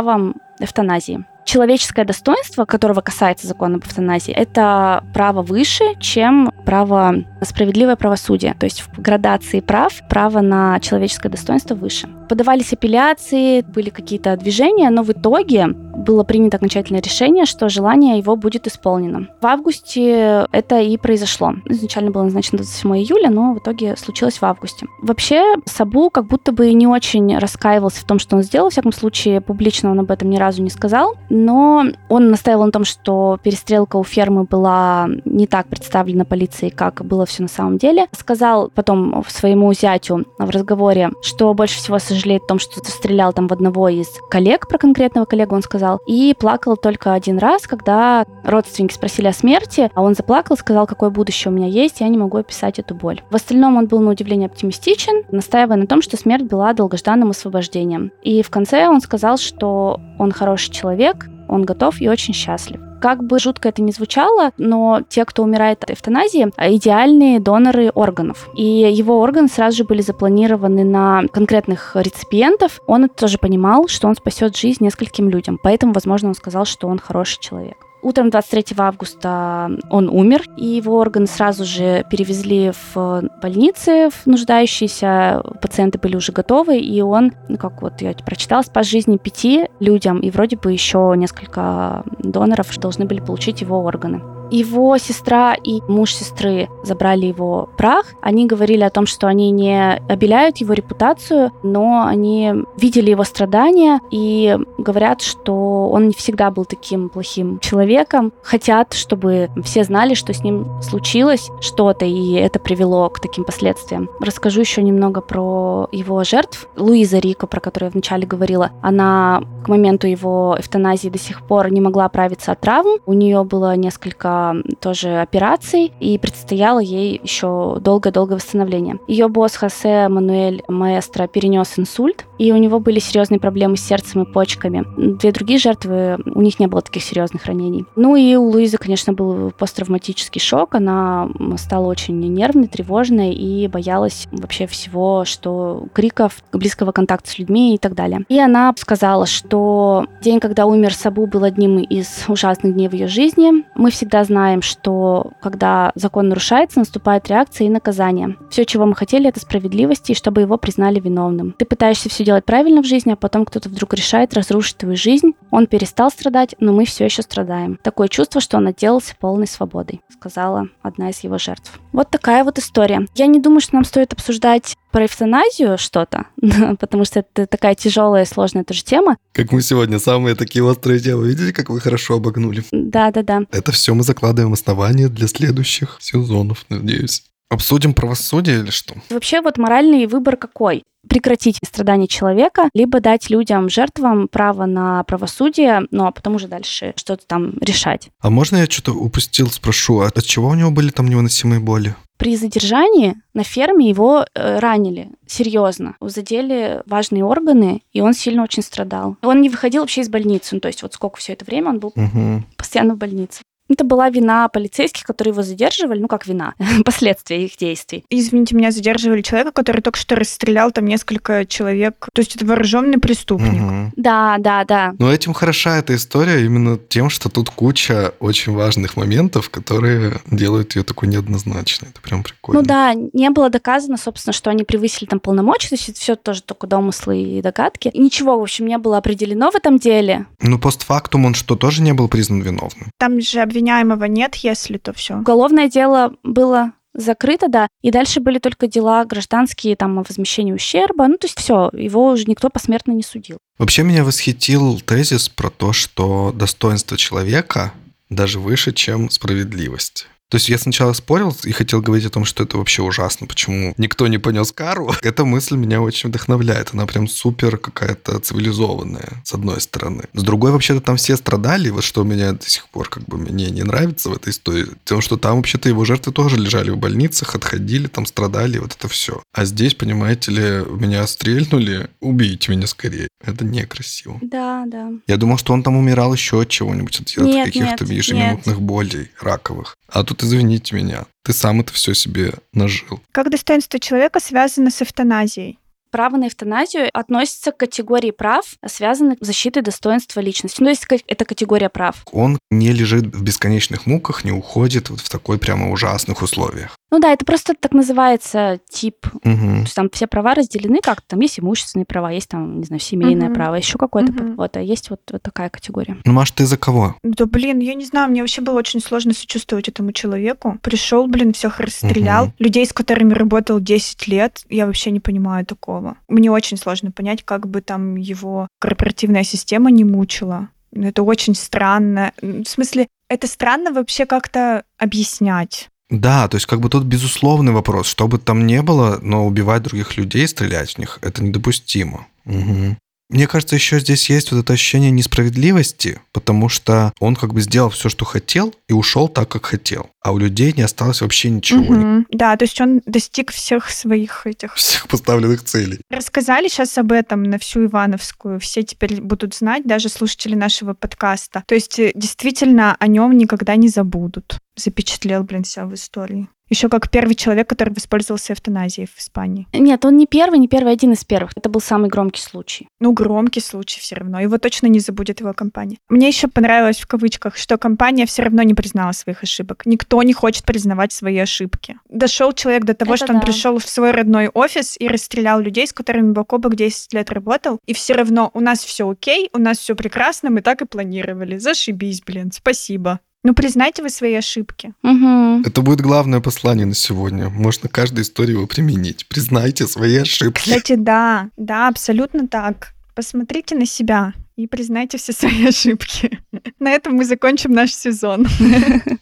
эвтаназии человеческое достоинство, которого касается закона об эвтаназии, это право выше, чем право справедливое правосудие. То есть в градации прав право на человеческое достоинство выше. Подавались апелляции, были какие-то движения, но в итоге было принято окончательное решение, что желание его будет исполнено. В августе это и произошло. Изначально было назначено 27 июля, но в итоге случилось в августе. Вообще, Сабу как будто бы не очень раскаивался в том, что он сделал. В всяком случае, публично он об этом ни разу не сказал. Но он настаивал на том, что перестрелка у фермы была не так представлена полицией, как было все на самом деле. Сказал потом своему зятю в разговоре, что больше всего сожалеет о том, что стрелял там в одного из коллег, про конкретного коллегу он сказал, и плакал только один раз, когда родственники спросили о смерти, а он заплакал, сказал, какое будущее у меня есть, я не могу описать эту боль. В остальном он был на удивление оптимистичен, настаивая на том, что смерть была долгожданным освобождением. И в конце он сказал, что он хороший человек, он готов и очень счастлив. Как бы жутко это ни звучало, но те, кто умирает от эвтаназии, идеальные доноры органов. И его органы сразу же были запланированы на конкретных реципиентов. Он это тоже понимал, что он спасет жизнь нескольким людям. Поэтому, возможно, он сказал, что он хороший человек. Утром 23 августа он умер, и его органы сразу же перевезли в больницы, в нуждающиеся. Пациенты были уже готовы, и он, ну, как вот я прочитала, спас жизни пяти людям, и вроде бы еще несколько доноров должны были получить его органы. Его сестра и муж сестры забрали его прах. Они говорили о том, что они не обеляют его репутацию, но они видели его страдания и говорят, что он не всегда был таким плохим человеком. Хотят, чтобы все знали, что с ним случилось что-то, и это привело к таким последствиям. Расскажу еще немного про его жертв. Луиза Рико, про которую я вначале говорила, она к моменту его эвтаназии до сих пор не могла оправиться от травм. У нее было несколько тоже операций, и предстояло ей еще долгое-долгое восстановление. Ее босс Хосе Мануэль Маэстро перенес инсульт, и у него были серьезные проблемы с сердцем и почками. Две другие жертвы, у них не было таких серьезных ранений. Ну и у Луизы, конечно, был посттравматический шок, она стала очень нервной, тревожной и боялась вообще всего, что криков, близкого контакта с людьми и так далее. И она сказала, что день, когда умер Сабу, был одним из ужасных дней в ее жизни. Мы всегда знаем, что когда закон нарушается, наступает реакция и наказание. Все, чего мы хотели, это справедливости, и чтобы его признали виновным. Ты пытаешься все делать правильно в жизни, а потом кто-то вдруг решает разрушить твою жизнь. Он перестал страдать, но мы все еще страдаем. Такое чувство, что он отделался полной свободой, сказала одна из его жертв. Вот такая вот история. Я не думаю, что нам стоит обсуждать про эвтаназию что-то, потому что это такая тяжелая и сложная тоже тема. Как мы сегодня самые такие острые темы. Видите, как вы хорошо обогнули? Да, да, да. Это все мы закладываем основания для следующих сезонов, надеюсь. Обсудим правосудие или что? Вообще вот моральный выбор какой? прекратить страдания человека, либо дать людям, жертвам право на правосудие, ну а потом уже дальше что-то там решать. А можно я что-то упустил, спрошу, а от чего у него были там невыносимые боли? При задержании на ферме его э, ранили серьезно. Задели важные органы, и он сильно очень страдал. Он не выходил вообще из больницы. Ну, то есть вот сколько все это время он был угу. постоянно в больнице. Это была вина полицейских, которые его задерживали, ну как вина, последствия их действий. Извините, меня задерживали человека, который только что расстрелял там несколько человек. То есть это вооруженный преступник. Угу. Да, да, да. Но этим хороша эта история именно тем, что тут куча очень важных моментов, которые делают ее такой неоднозначной. Это прям прикольно. Ну да, не было доказано, собственно, что они превысили там полномочия, то есть это все тоже только домыслы и догадки. И ничего, в общем, не было определено в этом деле. Ну, постфактум он что, тоже не был признан виновным? Там же обвиняемого нет, если то все. Уголовное дело было закрыто, да, и дальше были только дела гражданские, там, о возмещении ущерба, ну, то есть все, его уже никто посмертно не судил. Вообще меня восхитил тезис про то, что достоинство человека даже выше, чем справедливость. То есть я сначала спорил и хотел говорить о том, что это вообще ужасно, почему никто не понес кару. Эта мысль меня очень вдохновляет. Она прям супер какая-то цивилизованная, с одной стороны. С другой, вообще-то там все страдали, вот что меня до сих пор как бы мне не нравится в этой истории, тем, что там вообще-то его жертвы тоже лежали в больницах, отходили, там страдали, вот это все. А здесь, понимаете ли, меня стрельнули, убейте меня скорее. Это некрасиво. Да, да. Я думал, что он там умирал еще от чего-нибудь, от, от каких-то ежеминутных нет. болей раковых. А тут извините меня, ты сам это все себе нажил. Как достоинство человека связано с эвтаназией? Право на эвтаназию относится к категории прав, связанных с защитой достоинства личности. Ну, то есть это категория прав. Он не лежит в бесконечных муках, не уходит вот в такой прямо ужасных условиях. Ну да, это просто так называется тип. Угу. То есть там все права разделены как-то. Там есть имущественные права, есть там, не знаю, семейное угу. право, еще какое-то. Угу. Вот, а есть вот, вот такая категория. Ну, Маш, ты за кого? Да, блин, я не знаю, мне вообще было очень сложно сочувствовать этому человеку. Пришел, блин, всех расстрелял. Угу. Людей, с которыми работал 10 лет, я вообще не понимаю такого. Мне очень сложно понять, как бы там его корпоративная система не мучила. Это очень странно. В смысле, это странно вообще как-то объяснять. Да, то есть как бы тут безусловный вопрос, что бы там ни было, но убивать других людей, стрелять в них, это недопустимо. Угу. Мне кажется, еще здесь есть вот это ощущение несправедливости, потому что он как бы сделал все, что хотел, и ушел так, как хотел. А у людей не осталось вообще ничего. Угу. Да, то есть он достиг всех своих этих... Всех поставленных целей. Рассказали сейчас об этом на всю Ивановскую. Все теперь будут знать, даже слушатели нашего подкаста. То есть э, действительно о нем никогда не забудут. Запечатлел, блин, себя в истории. Еще как первый человек, который воспользовался эвтаназией в Испании. Нет, он не первый, не первый, один из первых. Это был самый громкий случай. Ну, громкий случай все равно. Его точно не забудет его компания. Мне еще понравилось в кавычках, что компания все равно не признала своих ошибок. Никто не хочет признавать свои ошибки. Дошел человек до того, Это что он да. пришел в свой родной офис и расстрелял людей, с которыми бок о бок 10 лет работал. И все равно у нас все окей, у нас все прекрасно, мы так и планировали. Зашибись, блин, спасибо. Ну, признайте вы свои ошибки. Угу. Это будет главное послание на сегодня. Можно каждой истории его применить. Признайте свои ошибки. Кстати, да, да, абсолютно так. Посмотрите на себя и признайте все свои ошибки. На этом мы закончим наш сезон.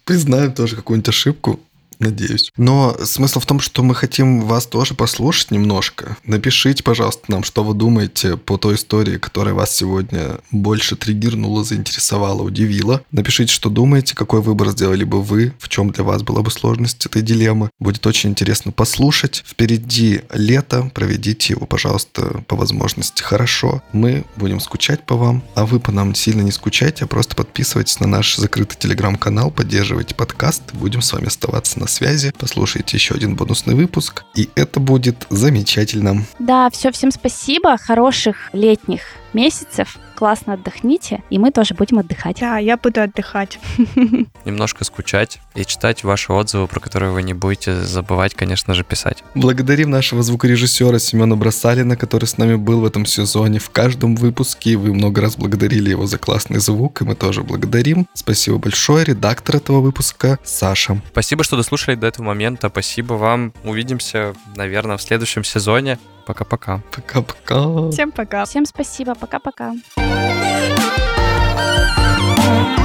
Признаем тоже какую-нибудь ошибку. Надеюсь. Но смысл в том, что мы хотим вас тоже послушать немножко. Напишите, пожалуйста, нам, что вы думаете по той истории, которая вас сегодня больше триггернула, заинтересовала, удивила. Напишите, что думаете, какой выбор сделали бы вы, в чем для вас была бы сложность этой дилеммы. Будет очень интересно послушать. Впереди лето, проведите его, пожалуйста, по возможности хорошо. Мы будем скучать по вам, а вы по нам сильно не скучайте, а просто подписывайтесь на наш закрытый телеграм-канал, поддерживайте подкаст. Будем с вами оставаться на связи. Послушайте еще один бонусный выпуск, и это будет замечательно. Да, все, всем спасибо. Хороших летних месяцев. Классно отдохните, и мы тоже будем отдыхать. Да, я буду отдыхать. Немножко скучать и читать ваши отзывы, про которые вы не будете забывать, конечно же, писать. Благодарим нашего звукорежиссера Семена Бросалина, который с нами был в этом сезоне. В каждом выпуске вы много раз благодарили его за классный звук, и мы тоже благодарим. Спасибо большое, редактор этого выпуска Саша. Спасибо, что дослушали до этого момента. Спасибо вам. Увидимся, наверное, в следующем сезоне. Пока-пока. Пока-пока. Всем пока. Всем спасибо. Пока-пока. Thank